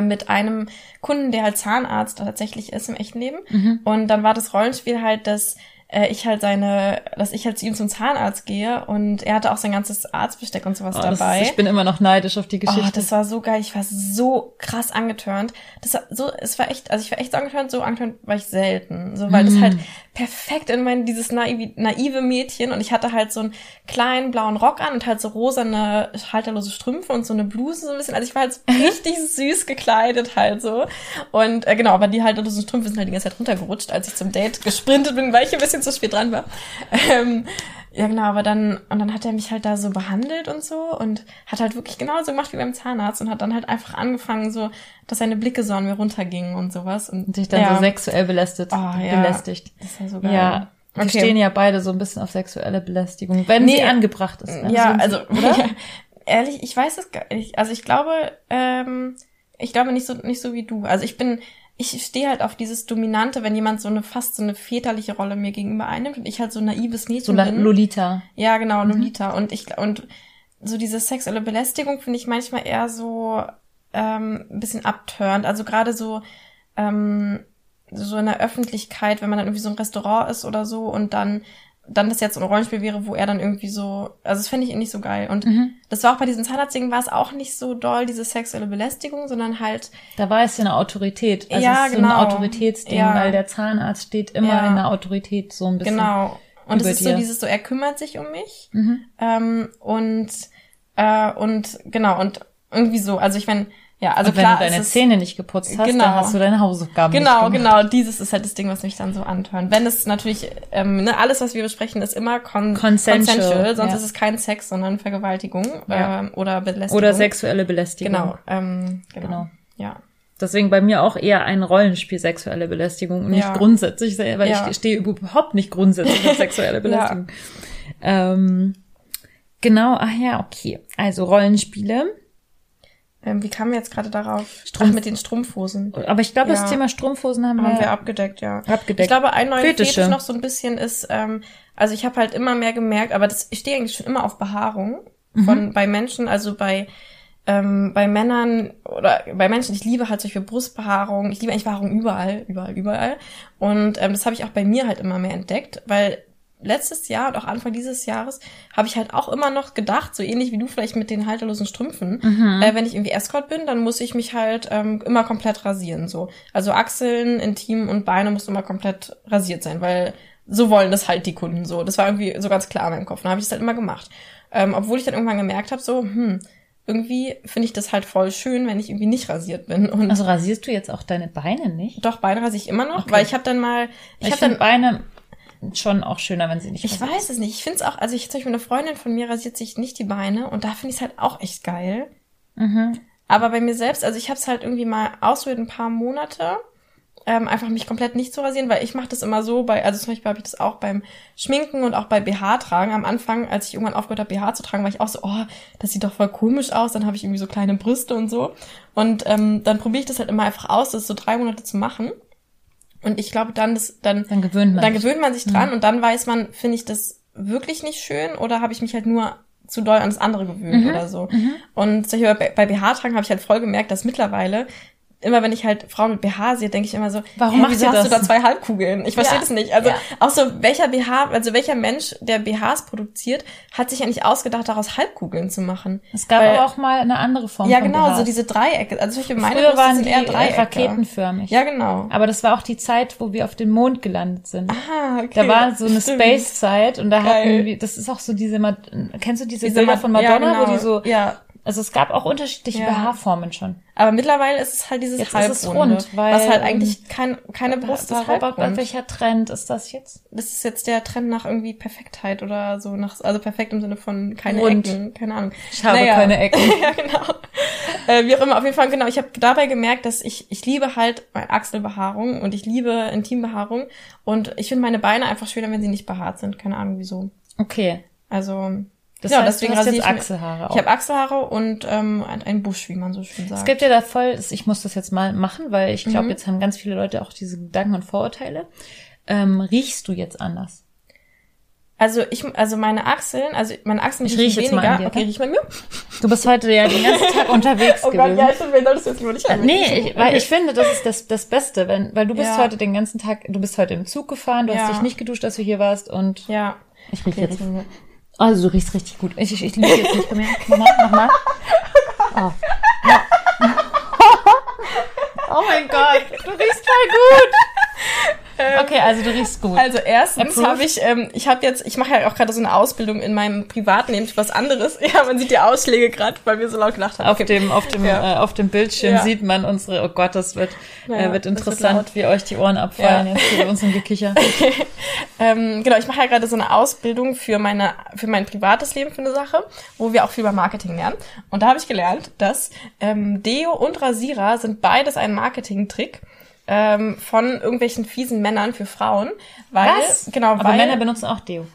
mit einem Kunden, der halt Zahnarzt tatsächlich ist im echten Leben. Und dann war das Rollenspiel halt, dass äh, ich halt seine, dass ich halt zu ihm zum Zahnarzt gehe und er hatte auch sein ganzes Arztbesteck und sowas
Oh,
dabei.
ist, ich bin immer noch neidisch auf die
Oh,
Geschichte.
das war so geil. Ich war so krass angetörnt. Das war so, es war echt, also ich war echt so angetörnt, so angetörnt war ich selten. So, weil das halt perfekt in mein, dieses naive, naive Mädchen und ich hatte halt so einen kleinen blauen Rock an und halt so rosane, halterlose Strümpfe und so eine Bluse so ein bisschen. Also ich war halt so richtig süß gekleidet halt so. Und äh, genau, aber die halterlosen Strümpfe sind halt die ganze Zeit runtergerutscht, als ich zum Date gesprintet bin, weil ich ein bisschen zu spät dran war. Ähm, ja, genau, aber dann, und dann hat er mich halt da so behandelt und so und hat halt wirklich genauso gemacht wie beim Zahnarzt und hat dann halt einfach angefangen, so, dass seine Blicke so an mir runtergingen und sowas. Und
Und dich dann
ja,
so sexuell belästigt,
Oh, ja.
belästigt.
Das war so geil.
Ja, wir
Okay.
stehen ja beide so ein bisschen auf sexuelle Belästigung, wenn
Nee.
sie angebracht ist. ne?
Ja,
So-
also,
oder?
ehrlich, ich weiß es gar nicht. Also ich glaube, ähm, ich glaube nicht so, nicht so wie du. Also ich bin, ich stehe halt auf dieses Dominante, wenn jemand so eine fast so eine väterliche Rolle mir gegenüber einnimmt und ich halt so ein naives Mädchen
so
bin.
Lolita.
Ja, genau, Lolita. Und ich und so diese sexuelle Belästigung finde ich manchmal eher so ähm, ein bisschen abturnt. Also gerade so ähm, so in der Öffentlichkeit, wenn man dann irgendwie so ein Restaurant ist oder so und dann dann das jetzt so ein Rollenspiel wäre, wo er dann irgendwie so, also das fände ich eh nicht so geil. Und
Mhm.
das war auch bei diesen Zahnarztdingen war es auch nicht so doll, diese sexuelle Belästigung, sondern halt,
Da war es ja eine Autorität. Also
Ja,
es ist so
genau.
ein Autoritätsding,
Ja.
weil der Zahnarzt steht immer
Ja.
in der Autorität so ein bisschen.
genau. Und es ist so
dir.
dieses so, er kümmert sich um mich.
Mhm.
Ähm, und, äh, und genau, und irgendwie so, also ich meine, ja, also
Und wenn
klar,
du deine Zähne nicht geputzt hast,
Genau.
dann hast du deine Hausaufgaben
Genau,
nicht gemacht.
genau, dieses ist halt das Ding, was mich dann so antönt. Wenn es natürlich, ähm, ne, alles, was wir besprechen, ist immer con
Consensual,
sonst
ja.
ist es kein Sex, sondern Vergewaltigung
Ja.
ähm, oder Belästigung.
Oder sexuelle Belästigung.
Genau, ähm, genau.
Genau.
Ja.
Deswegen bei mir auch eher ein Rollenspiel sexuelle Belästigung und nicht
Ja.
grundsätzlich, weil
Ja.
ich stehe überhaupt nicht grundsätzlich auf sexuelle Belästigung. ähm, genau, ach ja, okay. Also Rollenspiele.
Ähm, wie kamen wir jetzt gerade darauf?
Strumpf-
Ach, mit den Strumpfhosen.
Aber ich glaube, das
Ja.
Thema Strumpfhosen haben,
Haben
wir,
wir abgedeckt, ja.
abgedeckt.
Ich glaube, ein neuer. Fetisch noch so ein bisschen ist, ähm, also ich habe halt immer mehr gemerkt, aber das, ich stehe eigentlich schon immer auf Behaarung von bei Menschen, also bei ähm, bei Männern oder bei Menschen, ich liebe halt solche Brustbehaarung, ich liebe eigentlich Behaarung überall, überall, überall. Und ähm, das habe ich auch bei mir halt immer mehr entdeckt, weil letztes Jahr und auch Anfang dieses Jahres habe ich halt auch immer noch gedacht, so ähnlich wie du vielleicht mit den halterlosen Strümpfen, äh, wenn ich irgendwie Escort bin, dann muss ich mich halt ähm, immer komplett rasieren. So, also Achseln, Intim und Beine muss immer komplett rasiert sein, weil so wollen das halt die Kunden so. Das war irgendwie so ganz klar in meinem Kopf. Dann habe ich es halt immer gemacht, ähm, obwohl ich dann irgendwann gemerkt habe, so hm, irgendwie finde ich das halt voll schön, wenn ich irgendwie nicht rasiert bin und
Also rasierst du jetzt auch deine Beine nicht?
doch Beine rasiere ich immer noch,
Okay.
weil ich habe dann mal, ich,
Ich,
habe dann
Beine schon auch schöner, wenn sie nicht
Ich weiß es nicht. Ich finde es auch, also ich zum Beispiel eine Freundin von mir rasiert sich nicht die Beine und da finde ich es halt auch echt geil.
Mhm.
Aber bei mir selbst, also ich habe es halt irgendwie mal ausprobiert ein paar Monate, ähm, einfach mich komplett nicht zu rasieren, weil ich mache das immer so bei, also zum Beispiel habe ich das auch beim Schminken und auch bei BH tragen. Am Anfang, als ich irgendwann aufgehört habe, BH zu tragen, war ich auch so, oh, das sieht doch voll komisch aus. Dann habe ich irgendwie so kleine Brüste und so. Und ähm, dann probiere ich das halt immer einfach aus, das so drei Monate zu machen. Und ich glaube, dann das, dann
Dann gewöhnt man
dann
sich.
gewöhnt man sich dran und dann weiß man, finde ich das wirklich nicht schön oder habe ich mich halt nur zu doll an das andere gewöhnt
Mhm.
oder so. Und zum Beispiel bei, bei BH-Tragen habe ich halt voll gemerkt, dass mittlerweile immer wenn ich halt Frauen mit BH sehe, denke ich immer so,
Warum macht
wieso
ihr
hast du
das?
da zwei Halbkugeln? Ich verstehe
Ja,
das nicht. Also
ja.
auch so, welcher BH, also welcher Mensch, der BHs produziert, hat sich ja nicht ausgedacht, daraus Halbkugeln zu machen.
Es gab
Weil-
aber auch mal eine andere Form
Ja, genau,
BHs.
so diese Dreiecke. Also solche meine
Früher waren
sind
die
eher
äh,
Dreiecke.
raketenförmig.
Ja, genau.
Aber das war auch die Zeit, wo wir auf dem Mond gelandet sind.
Ah, okay.
Da war so eine. Space-Zeit und da
Geil.
hatten wir, das ist auch so diese, kennst du diese,
Diese
Bilder von Madonna,
ja, genau.
wo die so,
Ja,
also es gab auch unterschiedliche. BH-Formen schon.
Aber mittlerweile ist es halt dieses
Jetzt
Halbrunde,
rund, weil,
was halt eigentlich kein, keine Brust ist halbrund.
welcher Trend ist das jetzt?
Das ist jetzt der Trend nach irgendwie Perfektheit oder so nach also perfekt im Sinne von keine
Rund.
Ecken, keine Ahnung.
Ich habe
Naja.
keine Ecken.
ja, genau. Äh, wie auch immer, auf jeden Fall, genau. Ich habe dabei gemerkt, dass ich, ich liebe halt Achselbehaarung und ich liebe Intimbehaarung und ich finde meine Beine einfach schöner, wenn sie nicht behaart sind. Keine Ahnung wieso.
Okay.
Also,
Das
ja,
heißt,
deswegen
du hast jetzt
ich
Achselhaare
ich
auch.
habe Achselhaare und ähm, einen Busch, wie man so schön sagt.
Es gibt ja da voll, ich muss das jetzt mal machen, weil ich glaube,
Mhm.
jetzt haben ganz viele Leute auch diese Gedanken und Vorurteile. Ähm, riechst du jetzt anders?
Also ich, also meine Achseln, also meine Achseln
Ich riech jetzt mal
weniger.
an dir,
okay, riech mal mir.
Du bist heute ja den ganzen Tag unterwegs
Oh
gewesen.
Gott, ja, ich finde, das jetzt lieber nicht haben.
Nee, ich, weil ich finde, das ist das, das Beste, wenn, weil du bist
Ja.
heute den ganzen Tag, du bist heute im Zug gefahren, du
Ja.
hast dich nicht geduscht, dass du hier warst und
Ja.
ich riech
Okay,
jetzt.
mal mir.
Also du riechst richtig gut. Ich, ich, ich liege jetzt nicht mehr. Nochmal, nochmal. Oh. Ja. oh mein Gott, du riechst voll gut. Okay, also du riechst gut.
Also erstens habe ich, ähm, ich habe jetzt, ich mache ja auch gerade so eine Ausbildung in meinem Privatleben für was anderes. Ja, man sieht die Ausschläge gerade, weil wir so laut gelacht haben.
auf dem, auf dem,
Ja.
äh, auf dem Bildschirm
Ja.
sieht man unsere, oh Gott, das wird,
Ja,
äh, wird
wird
interessant,
laut.
wie euch die Ohren abfallen
Ja.
jetzt hier bei uns im Gekicher.
Ähm, genau, ich mache ja gerade so eine Ausbildung für meine, für mein privates Leben für eine Sache, wo wir auch viel über Marketing lernen. Und da habe ich gelernt, dass ähm, Deo und Rasierer sind beides ein Marketing-Trick ähm, von irgendwelchen fiesen Männern für Frauen, weil
Was?
genau,
Aber
weil
Männer benutzen auch Deo.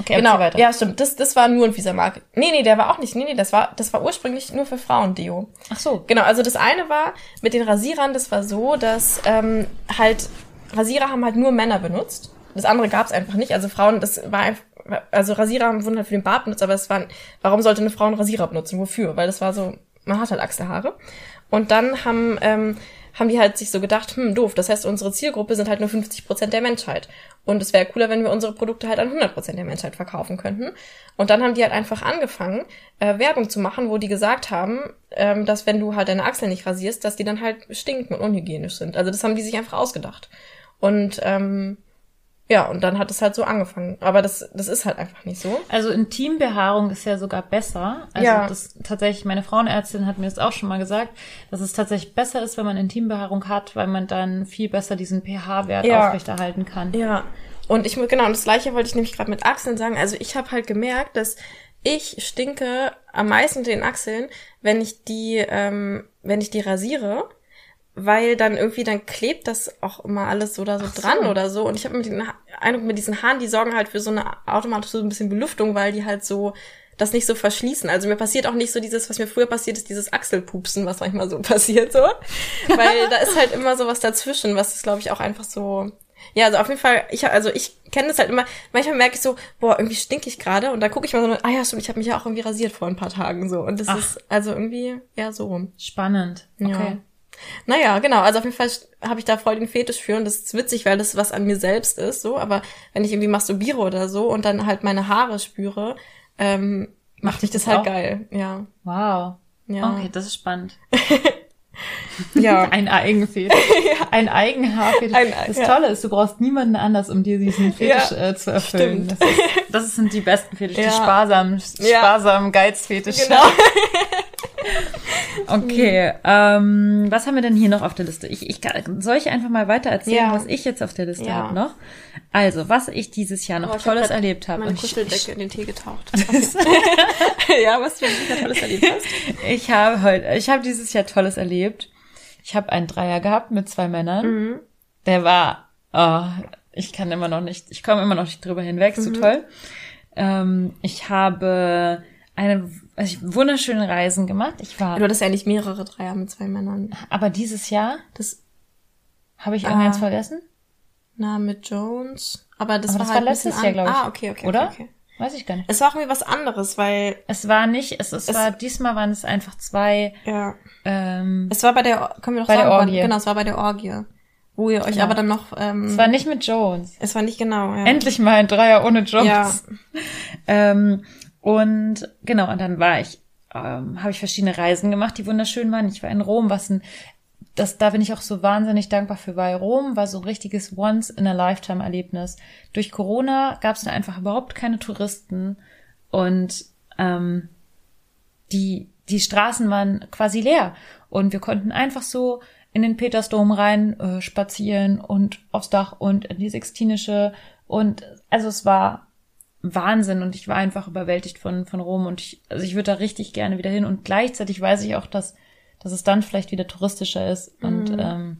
Okay,
genau,
weiter.
ja stimmt, das das war nur ein fieser Market. Nee, nee, der war auch nicht. Nee, nee, das war das war ursprünglich nur für Frauen Deo.
Ach so.
Genau, also das eine war mit den Rasierern, das war so, dass ähm, halt Rasierer haben halt nur Männer benutzt. Das andere gab es einfach nicht. Also Frauen, das war einfach, also Rasierer haben wurden halt für den Bart benutzt, aber es waren, warum sollte eine Frau einen Rasierer benutzen? Wofür? Weil das war so, man hat halt Achselhaare. Und dann haben ähm, haben die halt sich so gedacht, hm, doof, das heißt, unsere Zielgruppe sind halt nur 50 Prozent der Menschheit. Und es wäre cooler, wenn wir unsere Produkte halt an 100 Prozent der Menschheit verkaufen könnten. Und dann haben die halt einfach angefangen, äh, Werbung zu machen, wo die gesagt haben, ähm, dass wenn du halt deine Achseln nicht rasierst, dass die dann halt stinken und unhygienisch sind. Also das haben die sich einfach ausgedacht. Und ähm, ja, und dann hat es halt so angefangen. Aber das, das ist halt einfach nicht so.
Also Intimbehaarung ist ja sogar besser. Also
Ja.
das tatsächlich, meine Frauenärztin hat mir das auch schon mal gesagt, dass es tatsächlich besser ist, wenn man Intimbehaarung hat, weil man dann viel besser diesen pH-Wert
Ja.
aufrechterhalten kann.
Ja. Und ich genau, und das gleiche wollte ich nämlich gerade mit Achseln sagen. Also ich habe halt gemerkt, dass ich stinke am meisten mit den Achseln, wenn ich die, ähm, wenn ich die rasiere, weil dann irgendwie dann klebt das auch immer alles so da so
so.
dran oder so. Und ich habe mit den Eindruck, mit diesen Haaren, die sorgen halt für so eine automatisch so ein bisschen Belüftung, weil die halt so das nicht so verschließen. Also mir passiert auch nicht so dieses, was mir früher passiert ist, dieses Achselpupsen, was manchmal so passiert so. Weil da ist halt immer so was dazwischen, was ist, glaube ich, auch einfach so. Ja, also auf jeden Fall, ich also ich kenne das halt immer, manchmal merke ich so, boah, irgendwie stink ich gerade und dann gucke ich mal so, ah ja, stimmt, ich habe mich ja auch irgendwie rasiert vor ein paar Tagen so. Und das
Ach.
ist also irgendwie eher so rum.
Spannend.
Ja. Naja, genau. Also auf jeden Fall habe ich da voll den Fetisch für und das ist witzig, weil das was an mir selbst ist, so. Aber wenn ich irgendwie masturbiere oder so und dann halt meine Haare spüre, ähm, macht mich das,
das
halt
auch?
geil. Ja.
Wow.
Ja.
Okay, das ist spannend.
Ja.
Ein Eigenfetisch. Ein Eigenhaarfetisch.
Ein-
das
ja.
Tolle ist, du brauchst niemanden anders, um dir diesen Fetisch
Ja,
äh, zu erfüllen.
stimmt.
Das, ist, das sind die besten Fetische, die sparsamen, sparsamen Geizfetische.
Genau.
Okay, ähm, was haben wir denn hier noch auf der Liste? Ich, ich kann, soll ich einfach mal weiter erzählen,
Ja.
was ich jetzt auf der Liste
Ja.
habe noch? Also, was ich dieses Jahr noch
Oh, hab
Tolles erlebt habe.
Meine
Und ich,
Kuscheldecke in den Tee getaucht. ja, was du wieder tolles erlebt hast.
ich habe heute, ich habe dieses Jahr Tolles erlebt. Ich habe einen Dreier gehabt mit zwei Männern.
Mhm.
Der war, oh, ich kann immer noch nicht, ich komme immer noch nicht drüber hinweg,
Mhm.
so toll. Ähm, ich habe eine also ich, wunderschöne Reisen gemacht. Ich war,
Du hattest ja nicht mehrere Dreier mit zwei Männern.
aber dieses Jahr
Das,
habe ich irgendeins
Ah.
vergessen,
na, mit Jones. Aber das
Aber
war
das
halt
war letztes Jahr, glaube ich.
Ah, okay, okay.
oder?
Okay, okay.
Weiß ich gar nicht.
Es war auch irgendwie was anderes, weil,
Es war nicht, es, es,
Es-
war, diesmal waren es einfach zwei,
ja.
ähm,
Es war bei der, können wir doch
Bei der
sagen,
Orgie.
genau, es war bei der Orgie. Wo ihr euch
Genau.
aber dann noch, ähm,
es war nicht mit Jones.
es war nicht genau, ja.
Endlich mal ein Dreier ohne Jones.
Ja.
Ähm, und genau, und dann war ich, ähm, habe ich verschiedene Reisen gemacht, die wunderschön waren. Ich war in Rom, was ein, das, da bin ich auch so wahnsinnig dankbar für, weil Rom war so ein richtiges Once-in-a-Lifetime-Erlebnis. Durch Corona gab es da einfach überhaupt keine Touristen und ähm, die, die Straßen waren quasi leer und wir konnten einfach so in den Petersdom rein äh, spazieren und aufs Dach und in die Sixtinische und also es war Wahnsinn und ich war einfach überwältigt von von Rom und ich also ich würde da richtig gerne wieder hin und gleichzeitig weiß ich auch, dass dass es dann vielleicht wieder touristischer ist und ähm,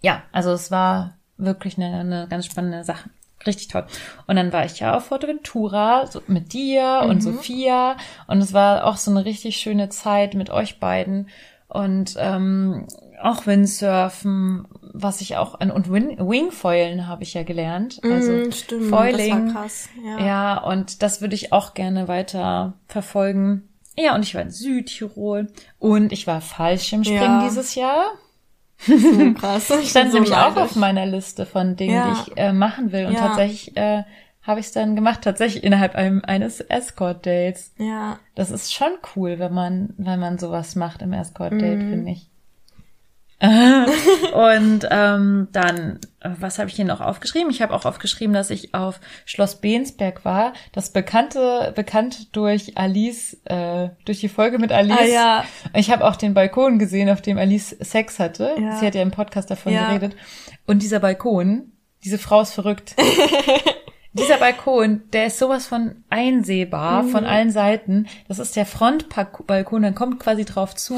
ja, also es war wirklich eine, eine ganz spannende Sache. Richtig toll. Und dann war ich ja auf Forteventura so mit dir und Sophia und es war auch so eine richtig schöne Zeit mit euch beiden und ähm, auch Windsurfen, was ich auch an und Wing, Wingfoilen habe ich ja gelernt. Also
Mm, stimmt,
Foiling.
das war krass. Ja.
Ja, und das würde ich auch gerne weiter verfolgen. Ja, und ich war in Südtirol und ich war Fallschirmspringen
Ja.
dieses Jahr.
So krass. Ich
Stand
so
nämlich auch
neidisch.
auf meiner Liste von Dingen,
Ja.
die ich äh, machen will. Und
Ja.
tatsächlich äh, habe ich es dann gemacht, tatsächlich innerhalb einem, eines Escort-Dates.
Ja.
Das ist schon cool, wenn man, wenn man sowas macht im Escort-Date,
Mhm.
finde ich. und ähm, dann, äh, was habe ich hier noch aufgeschrieben? Ich habe auch aufgeschrieben, dass ich auf Schloss Bensberg war. Das bekannte, bekannt durch Alice, äh, durch die Folge mit Alice.
Ah ja.
Ich habe auch den Balkon gesehen, auf dem Alice Sex hatte.
Ja.
Sie hat ja im Podcast davon
Ja.
geredet. Und dieser Balkon, diese Frau ist verrückt. Dieser Balkon, der ist sowas von einsehbar
Mhm.
von allen Seiten. Das ist der Frontbalkon, dann kommt quasi drauf zu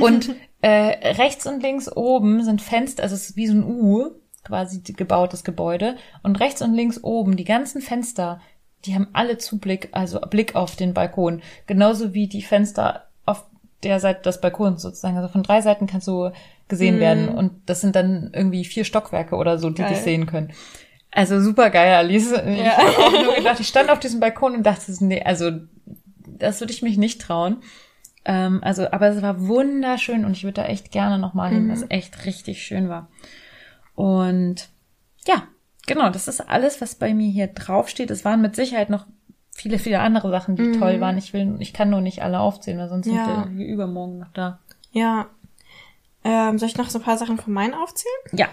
und äh, rechts und links oben sind Fenster, also es ist wie so ein U, quasi die- gebaut, das Gebäude. Und rechts und links oben, die ganzen Fenster, die haben alle Zublick, also Blick auf den Balkon. Genauso wie die Fenster auf der Seite des Balkons sozusagen. Also von drei Seiten kannst du gesehen
Mhm.
werden. Und das sind dann irgendwie vier Stockwerke oder so, die
Geil.
dich sehen können. Also super geil, Alice. Ich
Ja.
habe auch nur gedacht, ich stand auf diesem Balkon und dachte, nee, also das würde ich mich nicht trauen. Ähm, also, aber es war wunderschön und ich würde da echt gerne nochmal hin,
Mhm.
weil es echt richtig schön war. Und ja, genau, das ist alles, was bei mir hier draufsteht. Es waren mit Sicherheit noch viele, viele andere Sachen, die toll waren. Ich will, ich kann nur nicht alle aufzählen, weil sonst
Mhm. Ja.
sind wir übermorgen noch da.
Ja. Ähm, soll ich noch so ein paar Sachen von meinen aufzählen?
Ja,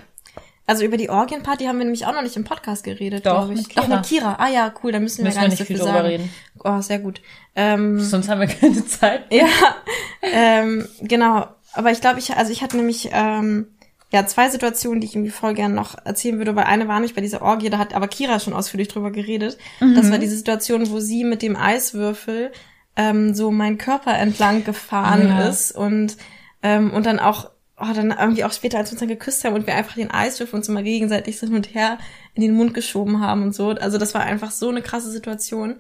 Also über die Orgienparty haben wir nämlich auch noch nicht im Podcast geredet, glaube ich.
mit Kira.
Doch, mit Kira. Ah ja, cool, da müssen wir
müssen
gar
wir
nicht
nicht
so
viel drüber
sagen.
reden.
Oh, sehr gut. Ähm,
Sonst haben wir keine Zeit.
ja, ähm, genau. Aber ich glaube, ich, also ich hatte nämlich ähm, ja zwei Situationen, die ich irgendwie voll gern noch erzählen würde, weil eine war nicht bei dieser Orgie, da hat aber Kira schon ausführlich drüber geredet. Das war diese Situation, wo sie mit dem Eiswürfel ähm, so meinen Körper entlang gefahren
Ja.
ist und ähm, und dann auch oh, dann irgendwie auch später, als wir uns dann geküsst haben und wir einfach den Eiswürfel uns immer gegenseitig so hin und her in den Mund geschoben haben und so. Also das war einfach so eine krasse Situation.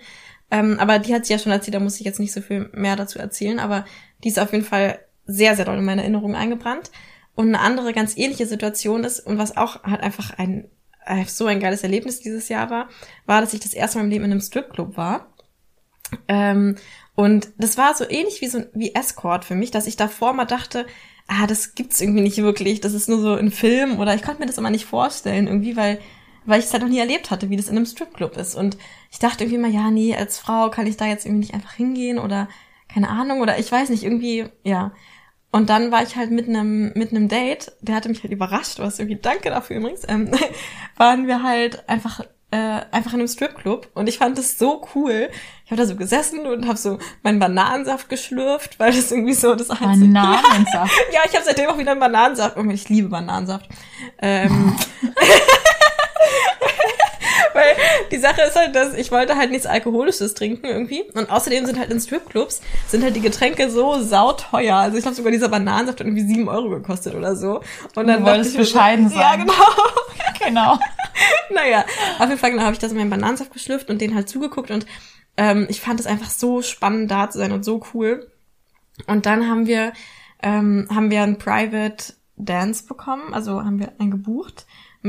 Ähm, aber die hat sie ja schon erzählt, da muss ich jetzt nicht so viel mehr dazu erzählen, aber die ist auf jeden Fall sehr, sehr doll in meine Erinnerung eingebrannt. Und eine andere ganz ähnliche Situation ist, und was auch halt einfach ein äh, so ein geiles Erlebnis dieses Jahr war, war, dass ich das erste Mal im Leben in einem Stripclub war. Ähm, und das war so ähnlich wie so wie Escort für mich, dass ich davor mal dachte, ah, das gibt's irgendwie nicht wirklich, das ist nur so ein Film oder ich konnte mir das immer nicht vorstellen irgendwie, weil weil ich es halt noch nie erlebt hatte, wie das in einem Stripclub ist und ich dachte irgendwie mal, ja, nee, als Frau kann ich da jetzt irgendwie nicht einfach hingehen oder keine Ahnung oder ich weiß nicht, irgendwie, ja. Und dann war ich halt mit einem mit einem Date, der hatte mich halt überrascht, was irgendwie danke dafür übrigens, ähm, waren wir halt einfach äh, einfach in einem Stripclub und ich fand das so cool. Ich habe da so gesessen und habe so meinen Bananensaft geschlürft, weil das irgendwie so das einzige
Bananensaft.
ja, ich habe seitdem auch wieder einen Bananensaft. Ich liebe Bananensaft. Ähm, weil die Sache ist halt, dass ich wollte halt nichts Alkoholisches trinken irgendwie. Und außerdem sind halt in Stripclubs sind halt die Getränke so sauteuer. Also ich glaube sogar dieser Bananensaft hat irgendwie sieben Euro gekostet oder so. Und dann
Du wolltest
ich
bescheiden
so, Ja,
sein.
genau.
genau.
naja, auf jeden Fall genau, habe ich da so meinen Bananensaft geschlürft und den halt zugeguckt und ähm, ich fand es einfach so spannend da zu sein und so cool. Und dann haben wir ähm, haben wir ein Private Dance bekommen, also haben wir einen gebucht.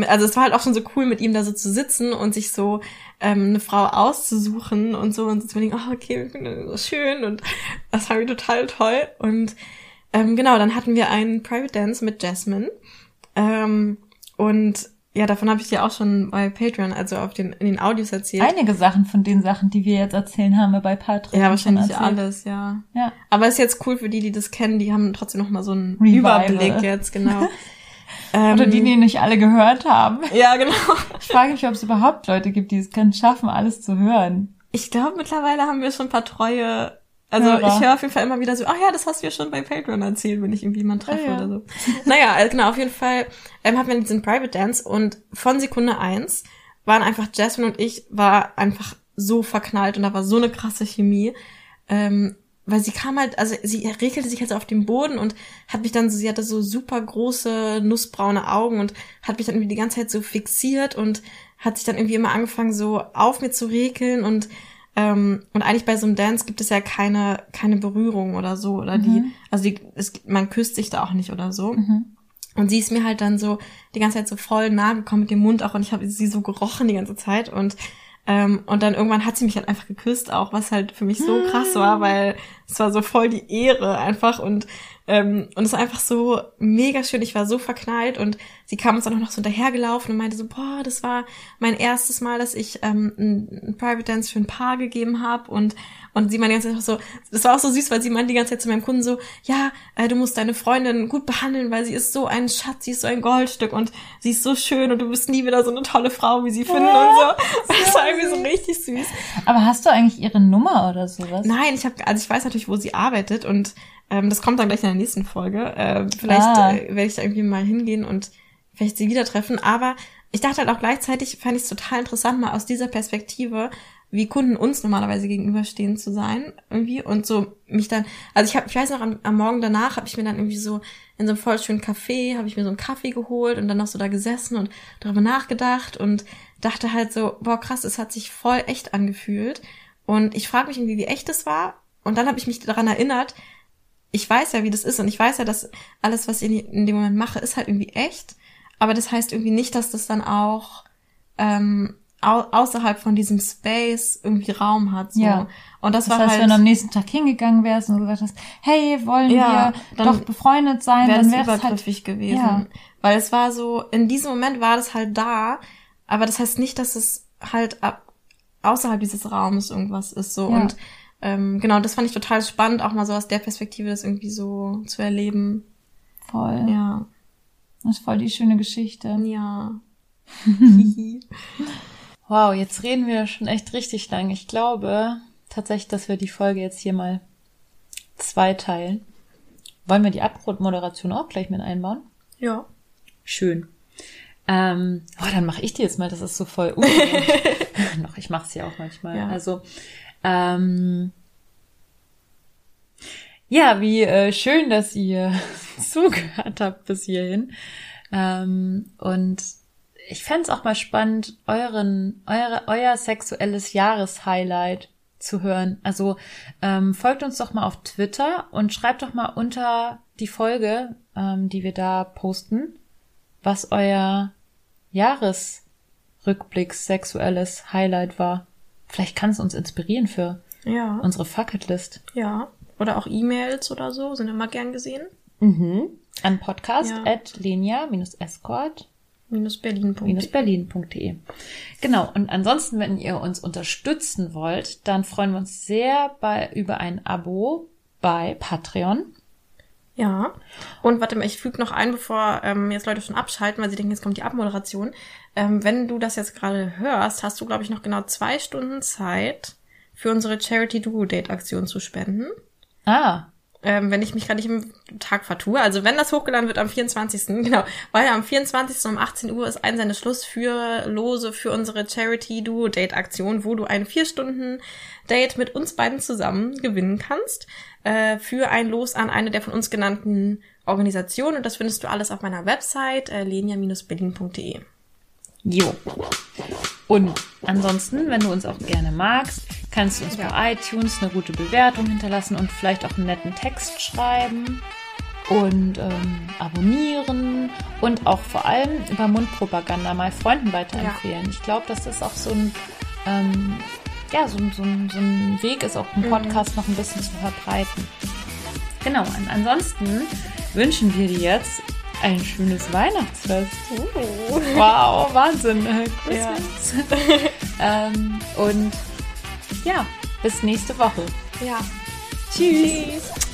Also es war halt auch schon so cool, mit ihm da so zu sitzen und sich so ähm, eine Frau auszusuchen und so und so zu denken, oh, okay, so schön und das fand ich total toll. Und ähm, genau, dann hatten wir einen Private Dance mit Jasmine. Ähm, und ja, davon habe ich dir auch schon bei Patreon, also auf den, in den Audios erzählt.
Einige Sachen von den Sachen, die wir jetzt erzählen, haben wir bei Patreon
ja, wahrscheinlich alles, ja.
Ja.
Aber ist jetzt cool für die, die das kennen, die haben trotzdem noch mal so einen
Revival.
Überblick jetzt, genau.
Oder
Ähm,
die, die nicht alle gehört haben.
Ja, genau.
Ich frage mich, ob es überhaupt Leute gibt, die es können schaffen, alles zu hören.
Ich glaube, mittlerweile haben wir schon ein paar treue. Also
Hörer.
ich höre auf jeden Fall immer wieder so, ach ja, das hast du ja schon bei Patreon erzählt, wenn ich irgendwie jemanden treffe
Ah, ja.
oder so. Naja, also genau, auf jeden Fall ähm, hatten wir diesen Private Dance und von Sekunde eins waren einfach Jasmine und ich war einfach so verknallt und da war so eine krasse Chemie. Ähm, weil sie kam halt, also sie regelte sich halt so auf dem Boden und hat mich dann so, sie hatte so super große, nussbraune Augen und hat mich dann irgendwie die ganze Zeit so fixiert und hat sich dann irgendwie immer angefangen, so auf mir zu regeln und ähm, und eigentlich bei so einem Dance gibt es ja keine keine Berührung oder so oder die also die es, man küsst sich da auch nicht oder so. Und sie ist mir halt dann so die ganze Zeit so voll nah gekommen mit dem Mund auch und ich habe sie so gerochen die ganze Zeit und ähm, und dann irgendwann hat sie mich halt einfach geküsst auch, was halt für mich so krass war, weil es war so voll die Ehre einfach und ähm, und es war einfach so mega schön. Ich war so verknallt und sie kam uns dann auch noch so hinterhergelaufen und meinte so, boah, das war mein erstes Mal, dass ich ähm, ein Private Dance für ein Paar gegeben habe und und sie meinte die ganze Zeit so, das war auch so süß, weil sie meinte die ganze Zeit zu meinem Kunden so, ja, äh, du musst deine Freundin gut behandeln, weil sie ist so ein Schatz, sie ist so ein Goldstück und sie ist so schön und du bist nie wieder so eine tolle Frau, wie sie finden
Ja,
und so. Das war irgendwie so richtig süß.
Aber hast du eigentlich ihre Nummer oder sowas?
Nein, ich habe, also ich weiß natürlich, wo sie arbeitet und ähm, das kommt dann gleich in der nächsten Folge. Ähm, vielleicht
Ah.
äh, werde ich da irgendwie mal hingehen und vielleicht sie wieder treffen. Aber ich dachte halt auch gleichzeitig, fand ich es total interessant, mal aus dieser Perspektive, wie Kunden uns normalerweise gegenüberstehen zu sein irgendwie und so mich dann, also ich habe, ich weiß noch, am, am Morgen danach habe ich mir dann irgendwie so in so einem voll schönen Café, habe ich mir so einen Kaffee geholt und dann noch so da gesessen und darüber nachgedacht und dachte halt so, boah krass, es hat sich voll echt angefühlt und ich frage mich irgendwie, wie echt es war und dann habe ich mich daran erinnert, ich weiß ja, wie das ist und ich weiß ja, dass alles, was ich in, dem Moment mache, ist halt irgendwie echt. Aber das heißt irgendwie nicht, dass das dann auch ähm, au außerhalb von diesem Space irgendwie Raum hat. So.
Ja.
Und das,
Das
war
heißt,
halt
wenn du am nächsten Tag hingegangen wärst und gesagt hast, hey, wollen
Ja,
wir doch befreundet sein,
wäre
dann wäre es halt,
übergriffig gewesen.
Ja.
Weil es war so, in diesem Moment war das halt da, aber das heißt nicht, dass es halt ab, außerhalb dieses Raums irgendwas ist. so
Ja.
Und ähm, genau, das fand ich total spannend, auch mal so aus der Perspektive das irgendwie so zu erleben.
voll.
Ja.
Das ist voll die schöne Geschichte.
Ja.
Wow, jetzt reden wir schon echt richtig lang. Ich glaube tatsächlich, dass wir die Folge jetzt hier mal zweiteilen. Wollen wir die Abmoderation auch gleich mit einbauen?
Ja.
Schön. Ähm, oh, dann mache ich die jetzt mal. Das ist so voll. Noch, ich mache es ja auch manchmal.
Ja.
Also, ähm, ja, wie äh, schön, dass ihr zugehört habt bis hierhin. Ähm, und ich fänd's auch mal spannend, euren, eure, euer sexuelles Jahreshighlight zu hören. Also ähm, folgt uns doch mal auf Twitter und schreibt doch mal unter die Folge, ähm, die wir da posten, was euer Jahresrückblick sexuelles Highlight war. Vielleicht kann es uns inspirieren für
Ja.
unsere Fucketlist.
Ja. Oder auch E-Mails oder so, sind immer gern gesehen.
Mhm. An podcast
Ja.
at lenia-escort
Minus Berlin.
berlin.de. Genau, und ansonsten, wenn ihr uns unterstützen wollt, dann freuen wir uns sehr bei, über ein Abo bei Patreon.
Ja. Und warte mal, ich füge noch ein, bevor ähm, jetzt Leute schon abschalten, weil sie denken, jetzt kommt die Abmoderation. Ähm, wenn du das jetzt gerade hörst, hast du, glaube ich, noch genau zwei Stunden Zeit für unsere Charity Duo Date Aktion zu spenden.
Ah,
Ähm, wenn ich mich gerade nicht im Tag vertue. Also wenn das hochgeladen wird am 24. Genau, weil am 24. um 18 Uhr ist Einsendeschluss für Lose für unsere Charity Duo Date Aktion, wo du ein vier Stunden Date mit uns beiden zusammen gewinnen kannst äh, für ein Los an eine der von uns genannten Organisationen. Und das findest du alles auf meiner Website äh, lenia-berlin.de.
jo. Und ansonsten, wenn du uns auch gerne magst, kannst du uns bei iTunes eine gute Bewertung hinterlassen und vielleicht auch einen netten Text schreiben und ähm, abonnieren und auch vor allem über Mundpropaganda mal Freunden weiterempfehlen. Ich glaube, dass das auch so ein ähm, ja, so, so, so ein Weg ist, auch einen Podcast noch ein bisschen zu verbreiten. Genau, und ansonsten wünschen wir dir jetzt ein schönes Weihnachtsfest. Wow, Wahnsinn. Äh, Christmas. ähm, und ja, bis nächste Woche.
Ja.
Tschüss.